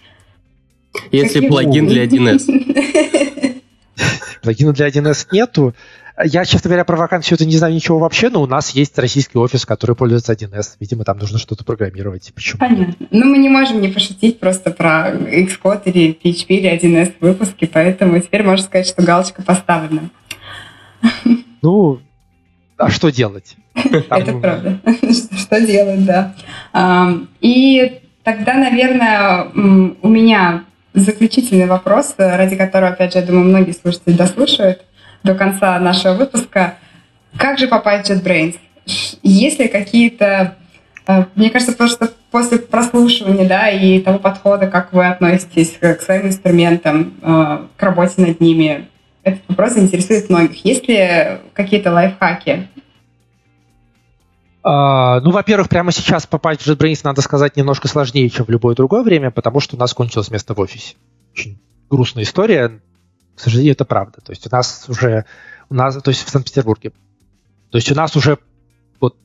Если плагин для 1С. Плагина для 1С нету. Я, честно говоря, про вакансию это не знаю ничего вообще, но у нас есть российский офис, который пользуется 1С. Видимо, там нужно что-то программировать. Почему? Понятно. Ну, мы не можем не пошутить просто про Xcode или PHP или 1С выпуски, поэтому теперь можно сказать, что галочка поставлена. Ну, а что делать? Это правда. Что делать, да. И тогда, наверное, у меня заключительный вопрос, ради которого, опять же, я думаю, многие слушатели дослушают до конца нашего выпуска. Как же попасть в JetBrains? Есть ли какие-то... Э, мне кажется, то, что после прослушивания да, и того подхода, как вы относитесь к своим инструментам, э, к работе над ними, этот вопрос интересует многих. Есть ли какие-то лайфхаки? Uh, ну, во-первых, прямо сейчас попасть в JetBrains, надо сказать, немножко сложнее, чем в любое другое время, потому что у нас кончилось место в офисе. Очень грустная история. К сожалению, это правда. То есть у нас уже, у нас, то есть в Санкт-Петербурге. То есть у нас уже вот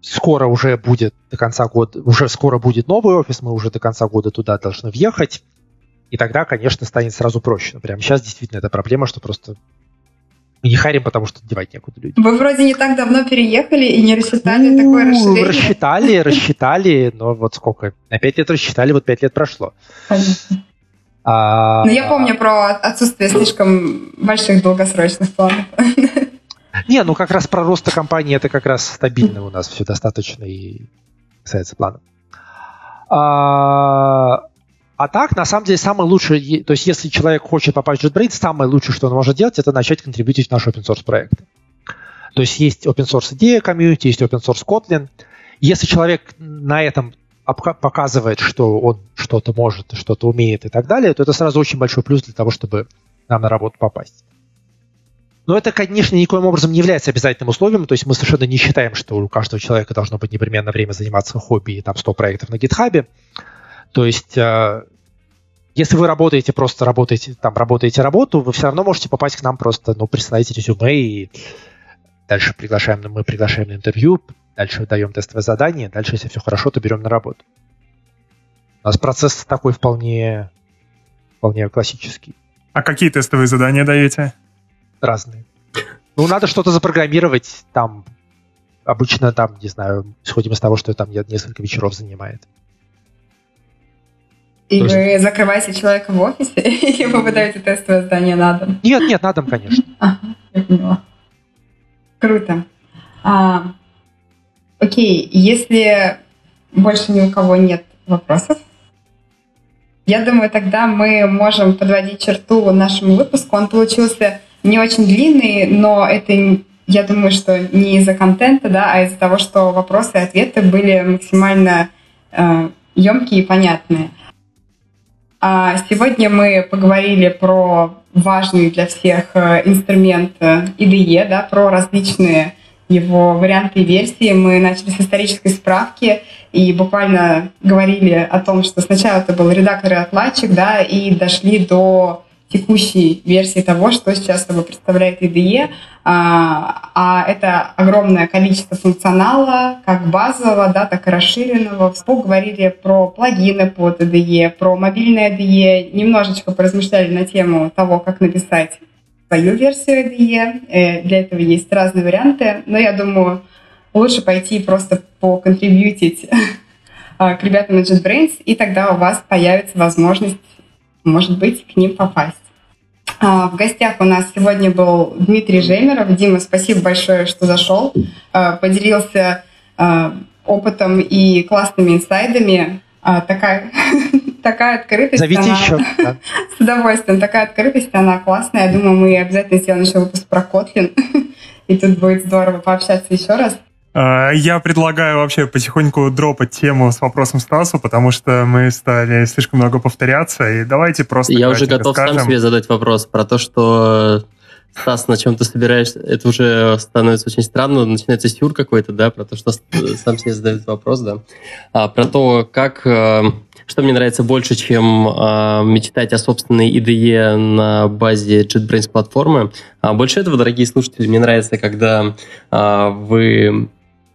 скоро уже будет до конца года, уже скоро будет новый офис, мы уже до конца года туда должны въехать. И тогда, конечно, станет сразу проще. Но прямо сейчас действительно это проблема, что просто мы не харим, потому что девать некуда люди. Вы вроде не так давно переехали и не рассчитали ну, такое расширение. Рассчитали, рассчитали, но вот сколько? На пять лет рассчитали, вот пять лет прошло. Понятно. А, ну, я помню про отсутствие слишком больших долгосрочных планов. Не, ну как раз про рост компании это как раз стабильно у нас все достаточно и касается планов. А, а так, на самом деле, самое лучшее, то есть если человек хочет попасть в JetBrains, самое лучшее, что он может делать, это начать контрибьютить в наш open source проект. То есть есть open source идея комьюнити, есть open source Kotlin. Если человек на этом показывает, что он что-то может, что-то умеет и так далее, то это сразу очень большой плюс для того, чтобы нам на работу попасть. Но это, конечно, никоим образом не является обязательным условием, то есть мы совершенно не считаем, что у каждого человека должно быть непременно время заниматься хобби и там 100 проектов на гитхабе. То есть э, если вы работаете, просто работаете, там, работаете работу, вы все равно можете попасть к нам просто, ну, присылаете резюме и дальше приглашаем, мы приглашаем на интервью, Дальше даем тестовое задание, дальше, если все хорошо, то берем на работу. У нас процесс такой вполне, вполне классический. А какие тестовые задания даете? разные. Ну, надо что-то запрограммировать, там, обычно там, не знаю, исходим из того, что там несколько вечеров занимает. И вы есть... закрываете человека в офисе, или вы выдаете тестовое задание на дом? Нет, нет, на дом, конечно. Ага, я поняла. Круто. А, окей, если больше ни у кого нет вопросов, я думаю, тогда мы можем подводить черту нашему выпуску. Он получился не очень длинный, но это, я думаю, что не из-за контента, да, а из-за того, что вопросы и ответы были максимально э, емкие и понятные. А сегодня мы поговорили про важный для всех э, инструмент IDE, да, про различные его варианты и версии. Мы начали с исторической справки и буквально говорили о том, что сначала это был редактор и отладчик, да, и дошли до текущей версии того, что сейчас собой представляет IDE, а, а это огромное количество функционала, как базового, да, так и расширенного. Поговорили про плагины под IDE, про мобильное IDE, немножечко поразмышляли на тему того, как написать свою версию IDE. Э, для этого есть разные варианты, но я думаю, лучше пойти просто поконтрибьютить к ребятам на JetBrains, и тогда у вас появится возможность, может быть, к ним попасть. А, в гостях у нас сегодня был Дмитрий Жемеров. Дима, спасибо большое, что зашел, а, поделился а, опытом и классными инсайдами. Такая, такая открытость. Зовите она... еще. Да. С удовольствием. Такая открытость, она классная. Я думаю, мы обязательно сделаем еще выпуск про Kotlin. И тут будет здорово пообщаться еще раз. А, я предлагаю вообще потихоньку дропать тему с вопросом Стасу, потому что мы стали слишком много повторяться, и давайте просто... Я уже готов скажем. сам себе задать вопрос про то, что Стас, на чем ты собираешься, это уже становится очень странно, начинается сюр какой-то, да, про то, что сам себе задает вопрос, да, а, про то, как, э, что мне нравится больше, чем а, мечтать о собственной IDE на базе JetBrains платформы. А больше этого, дорогие слушатели, мне нравится, когда а, вы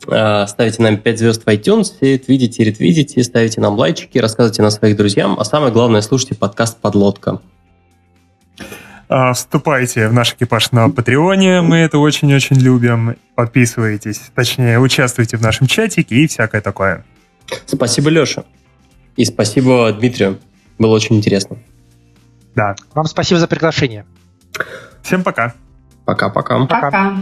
а, ставите нам 5 звезд в iTunes, видите, ретвидите, ставите нам лайчики, рассказывайте на своих друзьям, а самое главное, слушайте подкаст «Подлодка». Вступайте в наш экипаж на Патреоне, мы это очень-очень любим. Подписывайтесь, точнее, участвуйте в нашем чатике и всякое такое. Спасибо, Леша. И спасибо Дмитрию. Было очень интересно. Да. Вам спасибо за приглашение. Всем пока. Пока-пока. Пока. пока.